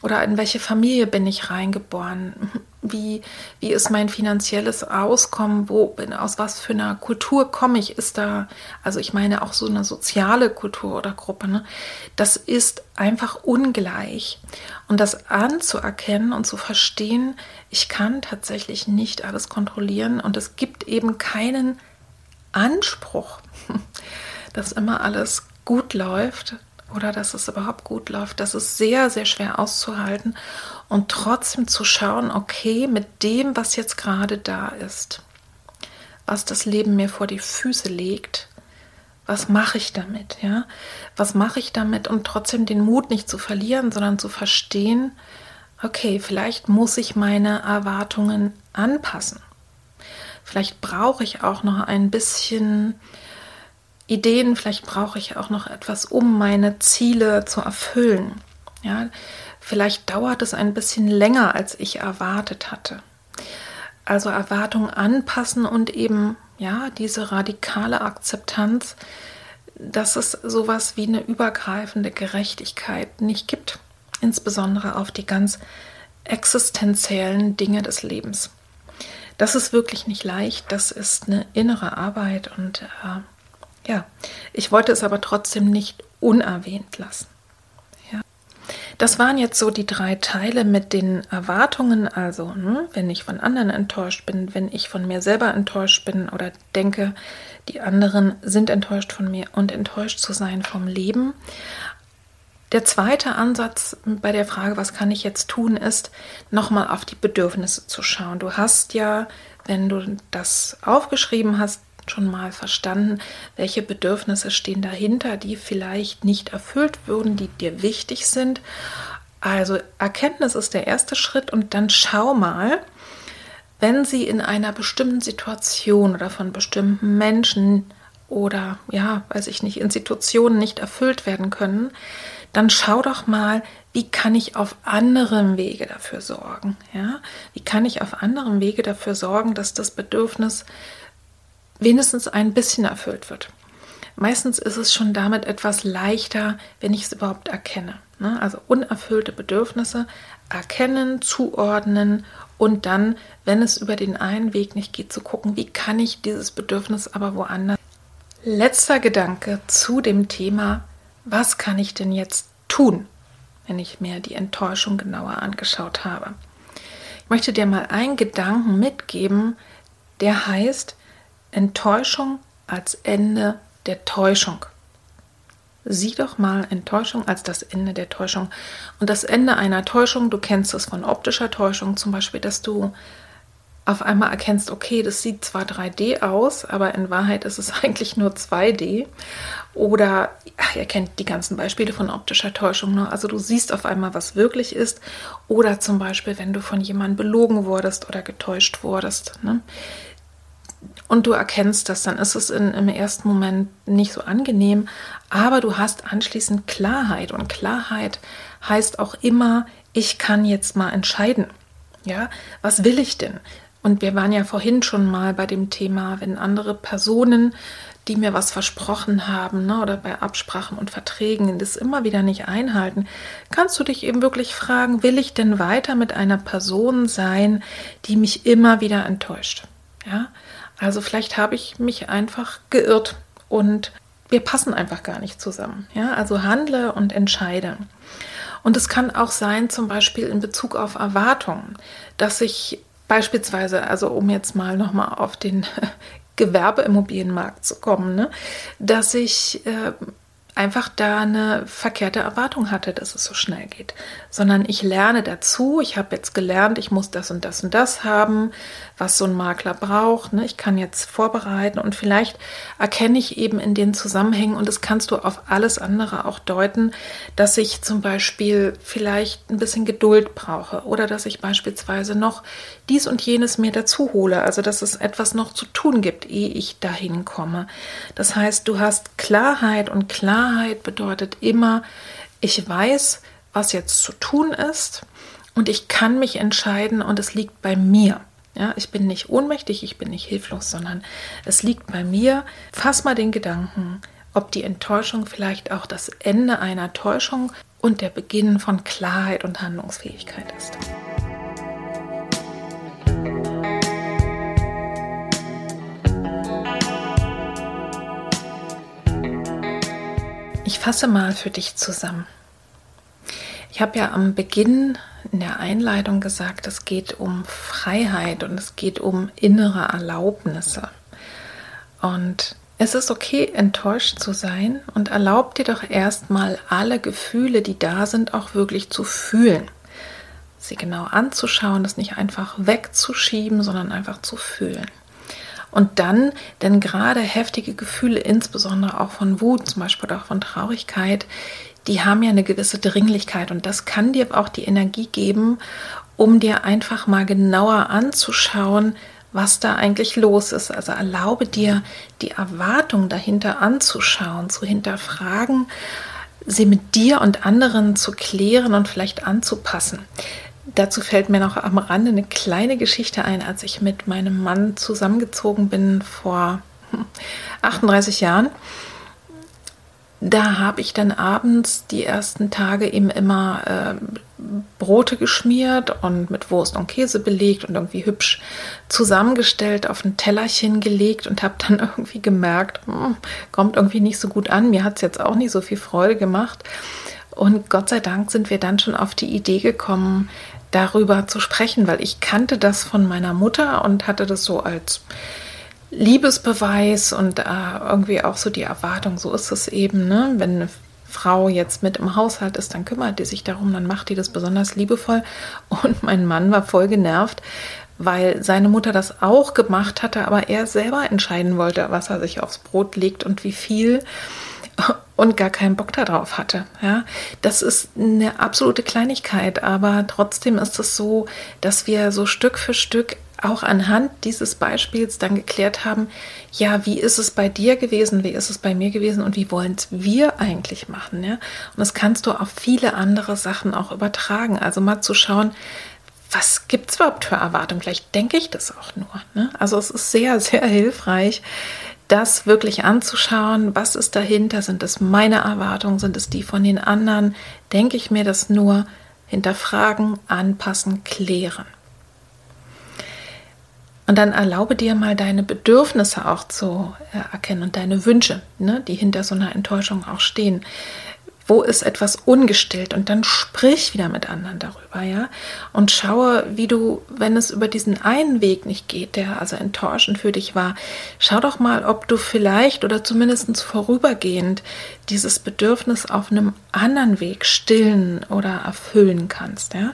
Speaker 1: oder in welche Familie bin ich reingeboren? [laughs] Wie, wie ist mein finanzielles Auskommen? Wo bin, aus was für einer Kultur komme ich? Ist da, also ich meine auch so eine soziale Kultur oder Gruppe, ne? Das ist einfach ungleich. Und das anzuerkennen und zu verstehen, ich kann tatsächlich nicht alles kontrollieren und es gibt eben keinen Anspruch, [laughs] dass immer alles gut läuft, oder dass es überhaupt gut läuft. Das ist sehr, sehr schwer auszuhalten und trotzdem zu schauen, okay, mit dem, was jetzt gerade da ist, was das Leben mir vor die Füße legt, was mache ich damit, ja? Was mache ich damit und trotzdem den Mut nicht zu verlieren, sondern zu verstehen, okay, vielleicht muss ich meine Erwartungen anpassen. Vielleicht brauche ich auch noch ein bisschen Ideen, vielleicht brauche ich auch noch etwas, um meine Ziele zu erfüllen. Ja, vielleicht dauert es ein bisschen länger, als ich erwartet hatte. Also Erwartungen anpassen und eben ja, diese radikale Akzeptanz, dass es sowas wie eine übergreifende Gerechtigkeit nicht gibt, insbesondere auf die ganz existenziellen Dinge des Lebens. Das ist wirklich nicht leicht, das ist eine innere Arbeit und äh, ja, ich wollte es aber trotzdem nicht unerwähnt lassen. Ja. Das waren jetzt so die drei Teile mit den Erwartungen, also hm, wenn ich von anderen enttäuscht bin, wenn ich von mir selber enttäuscht bin oder denke, die anderen sind enttäuscht von mir und enttäuscht zu sein vom Leben. Der zweite Ansatz bei der Frage, was kann ich jetzt tun, ist, nochmal auf die Bedürfnisse zu schauen. Du hast ja, wenn du das aufgeschrieben hast, schon mal verstanden, welche Bedürfnisse stehen dahinter, die vielleicht nicht erfüllt würden, die dir wichtig sind. Also Erkenntnis ist der erste Schritt und dann schau mal, wenn sie in einer bestimmten Situation oder von bestimmten Menschen oder ja, weiß ich nicht, Institutionen nicht erfüllt werden können, dann schau doch mal, wie kann ich auf anderem Wege dafür sorgen? Ja? Wie kann ich auf anderem Wege dafür sorgen, dass das Bedürfnis wenigstens ein bisschen erfüllt wird. meistens ist es schon damit etwas leichter, wenn ich es überhaupt erkenne. Ne? Also unerfüllte Bedürfnisse erkennen, zuordnen und dann, wenn es über den einen Weg nicht geht, zu gucken, wie kann ich dieses Bedürfnis aber woanders. Letzter Gedanke zu dem Thema, was kann ich denn jetzt tun, wenn ich mir die Enttäuschung genauer angeschaut habe. Ich möchte dir mal einen Gedanken mitgeben, der heißt Enttäuschung als Ende der Täuschung. Sieh doch mal Enttäuschung als das Ende der Täuschung. Und das Ende einer Täuschung, du kennst es von optischer Täuschung zum Beispiel, dass du auf einmal erkennst, okay, das sieht zwar 3D aus, aber in Wahrheit ist es [laughs] eigentlich nur 2D. Oder ach, ihr kennt die ganzen Beispiele von optischer Täuschung. Ne? Also du siehst auf einmal, was wirklich ist. Oder zum Beispiel, wenn du von jemandem belogen wurdest oder getäuscht wurdest. Ne? Und du erkennst das, dann ist es in, im ersten Moment nicht so angenehm, aber du hast anschließend Klarheit und Klarheit heißt auch immer, ich kann jetzt mal entscheiden. Ja, was will ich denn? Und wir waren ja vorhin schon mal bei dem Thema, wenn andere Personen, die mir was versprochen haben, ne, oder bei Absprachen und Verträgen das immer wieder nicht einhalten, kannst du dich eben wirklich fragen, will ich denn weiter mit einer Person sein, die mich immer wieder enttäuscht? Ja, also vielleicht habe ich mich einfach geirrt und wir passen einfach gar nicht zusammen. Ja, also handle und entscheide. Und es kann auch sein, zum Beispiel in Bezug auf Erwartungen, dass ich beispielsweise, also um jetzt mal nochmal auf den [laughs] Gewerbeimmobilienmarkt zu kommen, ne, dass ich äh, einfach da eine verkehrte Erwartung hatte, dass es so schnell geht, sondern ich lerne dazu. Ich habe jetzt gelernt, ich muss das und das und das haben, was so ein Makler braucht. Ne? Ich kann jetzt vorbereiten und vielleicht erkenne ich eben in den Zusammenhängen und das kannst du auf alles andere auch deuten, dass ich zum Beispiel vielleicht ein bisschen Geduld brauche oder dass ich beispielsweise noch dies und jenes mir dazu hole, also dass es etwas noch zu tun gibt, ehe ich dahin komme. Das heißt, du hast Klarheit und Klarheit bedeutet immer, ich weiß, was jetzt zu tun ist und ich kann mich entscheiden und es liegt bei mir. Ja, ich bin nicht ohnmächtig, ich bin nicht hilflos, sondern es liegt bei mir. Fass mal den Gedanken, ob die Enttäuschung vielleicht auch das Ende einer Täuschung und der Beginn von Klarheit und Handlungsfähigkeit ist. Ich fasse mal für dich zusammen. Ich habe ja am Beginn in der Einleitung gesagt, es geht um Freiheit und es geht um innere Erlaubnisse. Und es ist okay, enttäuscht zu sein und erlaubt dir doch erstmal alle Gefühle, die da sind, auch wirklich zu fühlen. Sie genau anzuschauen, das nicht einfach wegzuschieben, sondern einfach zu fühlen. Und dann, denn gerade heftige Gefühle, insbesondere auch von Wut zum Beispiel auch von Traurigkeit, die haben ja eine gewisse Dringlichkeit und das kann dir auch die Energie geben, um dir einfach mal genauer anzuschauen, was da eigentlich los ist. Also erlaube dir, die Erwartung dahinter anzuschauen, zu hinterfragen, sie mit dir und anderen zu klären und vielleicht anzupassen. Dazu fällt mir noch am Rande eine kleine Geschichte ein, als ich mit meinem Mann zusammengezogen bin vor [laughs] 38 Jahren. Da habe ich dann abends die ersten Tage eben immer äh, Brote geschmiert und mit Wurst und Käse belegt und irgendwie hübsch zusammengestellt auf ein Tellerchen gelegt und habe dann [laughs] irgendwie gemerkt, hm, kommt irgendwie nicht so gut an. Mir hat es jetzt auch nicht so viel Freude gemacht. Und Gott sei Dank sind wir dann schon auf die Idee gekommen, darüber zu sprechen, weil ich kannte das von meiner Mutter und hatte das so als Liebesbeweis und äh, irgendwie auch so die Erwartung, so ist es eben, ne? wenn eine Frau jetzt mit im Haushalt ist, dann kümmert die sich darum, dann macht die das besonders liebevoll. Und mein Mann war voll genervt, weil seine Mutter das auch gemacht hatte, aber er selber entscheiden wollte, was er sich aufs Brot legt und wie viel und gar keinen Bock darauf hatte. Ja, das ist eine absolute Kleinigkeit, aber trotzdem ist es so, dass wir so Stück für Stück auch anhand dieses Beispiels dann geklärt haben, ja, wie ist es bei dir gewesen, wie ist es bei mir gewesen und wie wollen es wir eigentlich machen, ja? Und das kannst du auf viele andere Sachen auch übertragen. Also mal zu schauen, was gibt es überhaupt für Erwartungen? Vielleicht denke ich das auch nur. Ne? Also es ist sehr, [laughs] sehr hilfreich, das wirklich anzuschauen, was ist dahinter, sind es meine Erwartungen, sind es die von den anderen, denke ich mir das nur, hinterfragen, anpassen, klären. Und dann erlaube dir mal deine Bedürfnisse auch zu äh, erkennen und deine Wünsche, ne, die hinter so einer Enttäuschung auch stehen wo ist etwas ungestillt? Und dann sprich wieder mit anderen darüber, ja, und schaue, wie du, wenn es über diesen einen Weg nicht geht, der also enttäuschend für dich war, schau doch mal, ob du vielleicht oder zumindest vorübergehend dieses Bedürfnis auf einem anderen Weg stillen oder erfüllen kannst, ja,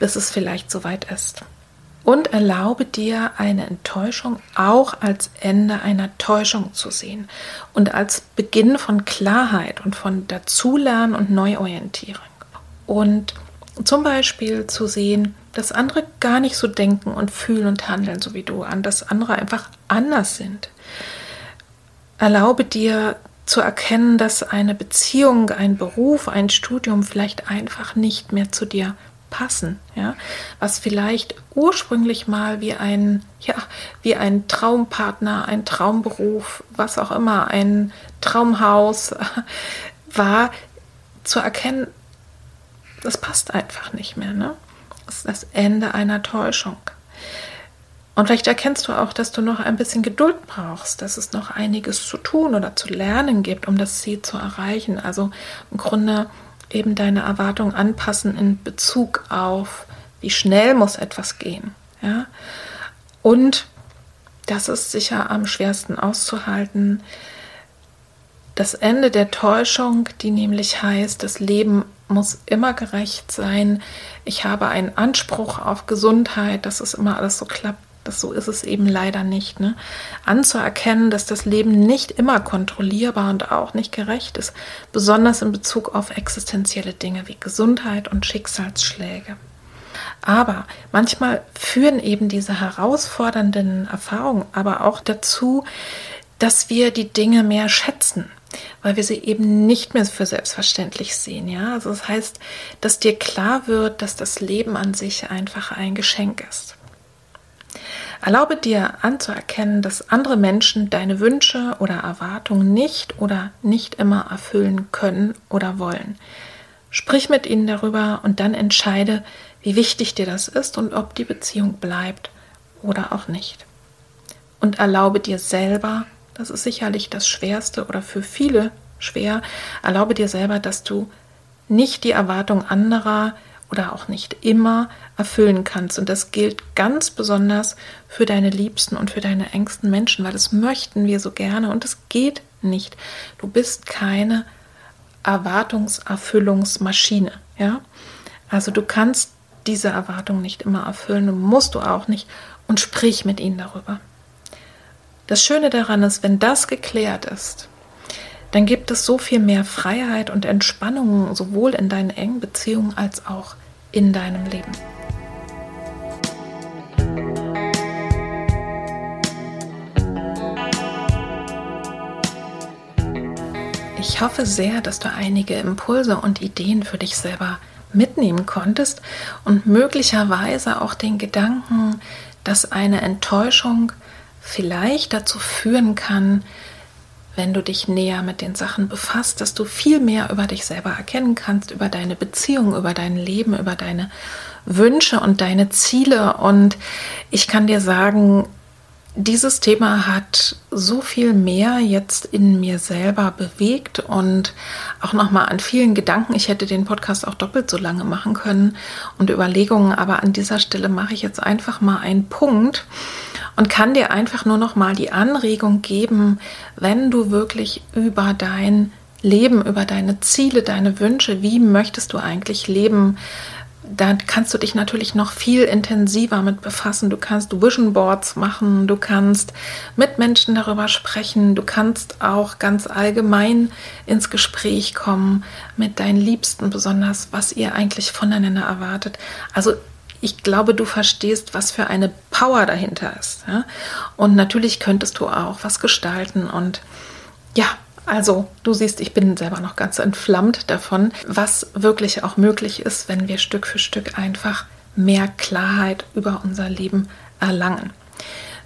Speaker 1: bis es vielleicht soweit ist und erlaube dir eine Enttäuschung auch als Ende einer Täuschung zu sehen und als Beginn von Klarheit und von Dazulernen und Neuorientierung. Und zum Beispiel zu sehen, dass andere gar nicht so denken und fühlen und handeln, so wie du, an dass andere einfach anders sind. Erlaube dir zu erkennen, dass eine Beziehung, ein Beruf, ein Studium vielleicht einfach nicht mehr zu dir passen, ja, was vielleicht ursprünglich mal wie ein, ja, wie ein Traumpartner, ein Traumberuf, was auch immer, ein Traumhaus [laughs] war, zu erkennen, das passt einfach nicht mehr, ne? Das ist das Ende einer Täuschung. Und vielleicht erkennst du auch, dass du noch ein bisschen Geduld brauchst, dass es noch einiges zu tun oder zu lernen gibt, um das Ziel zu erreichen. Also im Grunde eben deine Erwartung anpassen in Bezug auf, wie schnell muss etwas gehen. Ja? Und das ist sicher am schwersten auszuhalten. Das Ende der Täuschung, die nämlich heißt, das Leben muss immer gerecht sein. Ich habe einen Anspruch auf Gesundheit, dass es immer alles so klappt, das so ist es eben leider nicht. Ne? Anzuerkennen, dass das Leben nicht immer kontrollierbar und auch nicht gerecht ist, besonders in Bezug auf existenzielle Dinge wie Gesundheit und Schicksalsschläge. Aber manchmal führen eben diese herausfordernden Erfahrungen aber auch dazu, dass wir die Dinge mehr schätzen, weil wir sie eben nicht mehr für selbstverständlich sehen. Ja, also das heißt, dass dir klar wird, dass das Leben an sich einfach ein Geschenk ist. Erlaube dir anzuerkennen, dass andere Menschen deine Wünsche oder Erwartungen nicht oder nicht immer erfüllen können oder wollen. Sprich mit ihnen darüber und dann entscheide, wie wichtig dir das ist und ob die Beziehung bleibt oder auch nicht. Und erlaube dir selber, das ist sicherlich das Schwerste oder für viele schwer, erlaube dir selber, dass du nicht die Erwartung anderer oder auch nicht immer erfüllen kannst. Und das gilt ganz besonders für deine Liebsten und für deine engsten Menschen, weil das möchten wir so gerne und es geht nicht. Du bist keine Erwartungserfüllungsmaschine, ja? Also du kannst diese Erwartung nicht immer erfüllen musst du auch nicht und sprich mit ihnen darüber. Das Schöne daran ist, wenn das geklärt ist, dann gibt es so viel mehr Freiheit und Entspannung sowohl in deinen engen Beziehungen als auch in deinem Leben. Ich hoffe sehr, dass du einige Impulse und Ideen für dich selber mitnehmen konntest und möglicherweise auch den Gedanken, dass eine Enttäuschung vielleicht dazu führen kann, wenn du dich näher mit den Sachen befasst, dass du viel mehr über dich selber erkennen kannst, über deine Beziehung, über dein Leben, über deine Wünsche und deine Ziele. Und ich kann dir sagen, dieses Thema hat so viel mehr jetzt in mir selber bewegt und auch nochmal an vielen Gedanken. Ich hätte den Podcast auch doppelt so lange machen können und Überlegungen, aber an dieser Stelle mache ich jetzt einfach mal einen Punkt und kann dir einfach nur noch mal die Anregung geben, wenn du wirklich über dein Leben, über deine Ziele, deine Wünsche, wie möchtest du eigentlich leben, da kannst du dich natürlich noch viel intensiver mit befassen. Du kannst Vision Boards machen, du kannst mit Menschen darüber sprechen, du kannst auch ganz allgemein ins Gespräch kommen mit deinen Liebsten, besonders was ihr eigentlich voneinander erwartet. Also ich glaube, du verstehst, was für eine Power dahinter ist. Ja? Und natürlich könntest du auch was gestalten. Und ja, also du siehst, ich bin selber noch ganz entflammt davon, was wirklich auch möglich ist, wenn wir Stück für Stück einfach mehr Klarheit über unser Leben erlangen.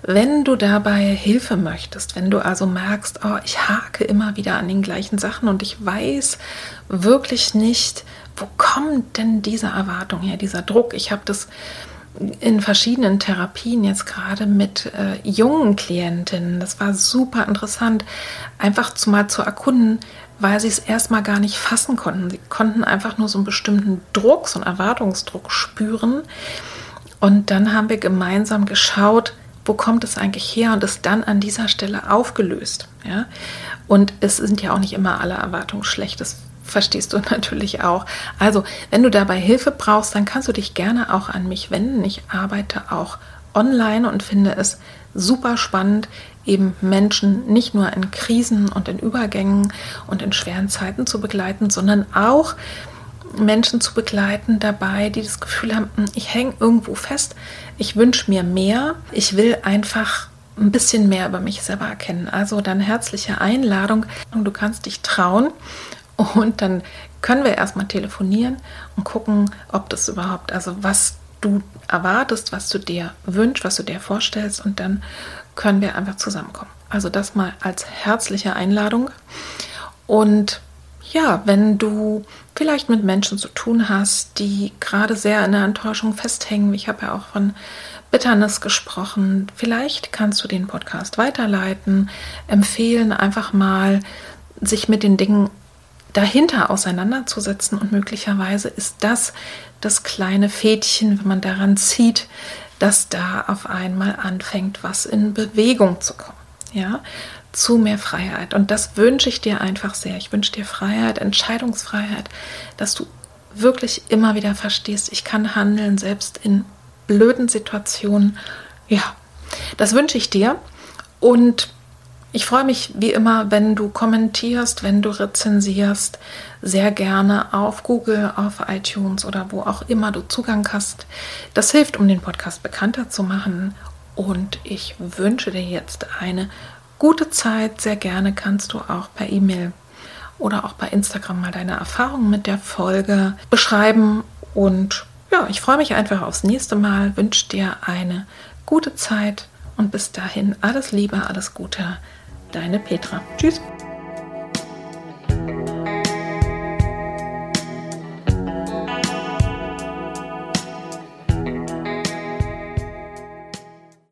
Speaker 1: Wenn du dabei Hilfe möchtest, wenn du also merkst, oh, ich hake immer wieder an den gleichen Sachen und ich weiß wirklich nicht, wo kommt denn diese Erwartung her, dieser Druck? Ich habe das in verschiedenen Therapien jetzt gerade mit äh, jungen Klientinnen. Das war super interessant, einfach zu, mal zu erkunden, weil sie es erstmal gar nicht fassen konnten. Sie konnten einfach nur so einen bestimmten Druck, so einen Erwartungsdruck spüren. Und dann haben wir gemeinsam geschaut, wo kommt es eigentlich her und es dann an dieser Stelle aufgelöst. Ja? Und es sind ja auch nicht immer alle Erwartungen schlecht. Das verstehst du [laughs] natürlich auch. Also, wenn du dabei Hilfe brauchst, dann kannst du dich gerne auch an mich wenden. Ich arbeite auch online und finde es super spannend, eben Menschen nicht nur in Krisen und in Übergängen und in schweren Zeiten zu begleiten, sondern auch Menschen zu begleiten dabei, die das Gefühl haben, hm, ich hänge irgendwo fest, ich wünsche mir mehr, ich will einfach ein bisschen mehr über mich selber erkennen. Also dann herzliche Einladung und du kannst dich trauen und dann können wir erstmal telefonieren und gucken, ob das überhaupt, also was du erwartest, was du dir wünschst, was du dir vorstellst und dann können wir einfach zusammenkommen. Also das mal als herzliche Einladung. Und ja, wenn du vielleicht mit Menschen zu tun hast, die gerade sehr in der Enttäuschung festhängen, ich habe ja auch von Bitternis gesprochen, vielleicht kannst du den Podcast weiterleiten, empfehlen, einfach mal sich mit den Dingen dahinter auseinanderzusetzen und möglicherweise ist das das kleine Fädchen, wenn man daran zieht, dass da auf einmal anfängt, was in Bewegung zu kommen. Ja, zu mehr Freiheit. Und das wünsche ich dir einfach sehr. Ich wünsche dir Freiheit, Entscheidungsfreiheit, dass du wirklich immer wieder verstehst, ich kann handeln, selbst in blöden Situationen. Ja, das wünsche ich dir. Und ich freue mich wie immer, wenn du kommentierst, wenn du rezensierst, sehr gerne auf Google, auf iTunes oder wo auch immer du Zugang hast. Das hilft, um den Podcast bekannter zu machen. Und ich wünsche dir jetzt eine gute Zeit. Sehr gerne kannst du auch per E-Mail oder auch bei Instagram mal deine Erfahrungen mit der Folge beschreiben. Und ja, ich freue mich einfach aufs nächste Mal, wünsche dir eine gute Zeit und bis dahin alles Liebe, alles Gute. Deine Petra. Tschüss.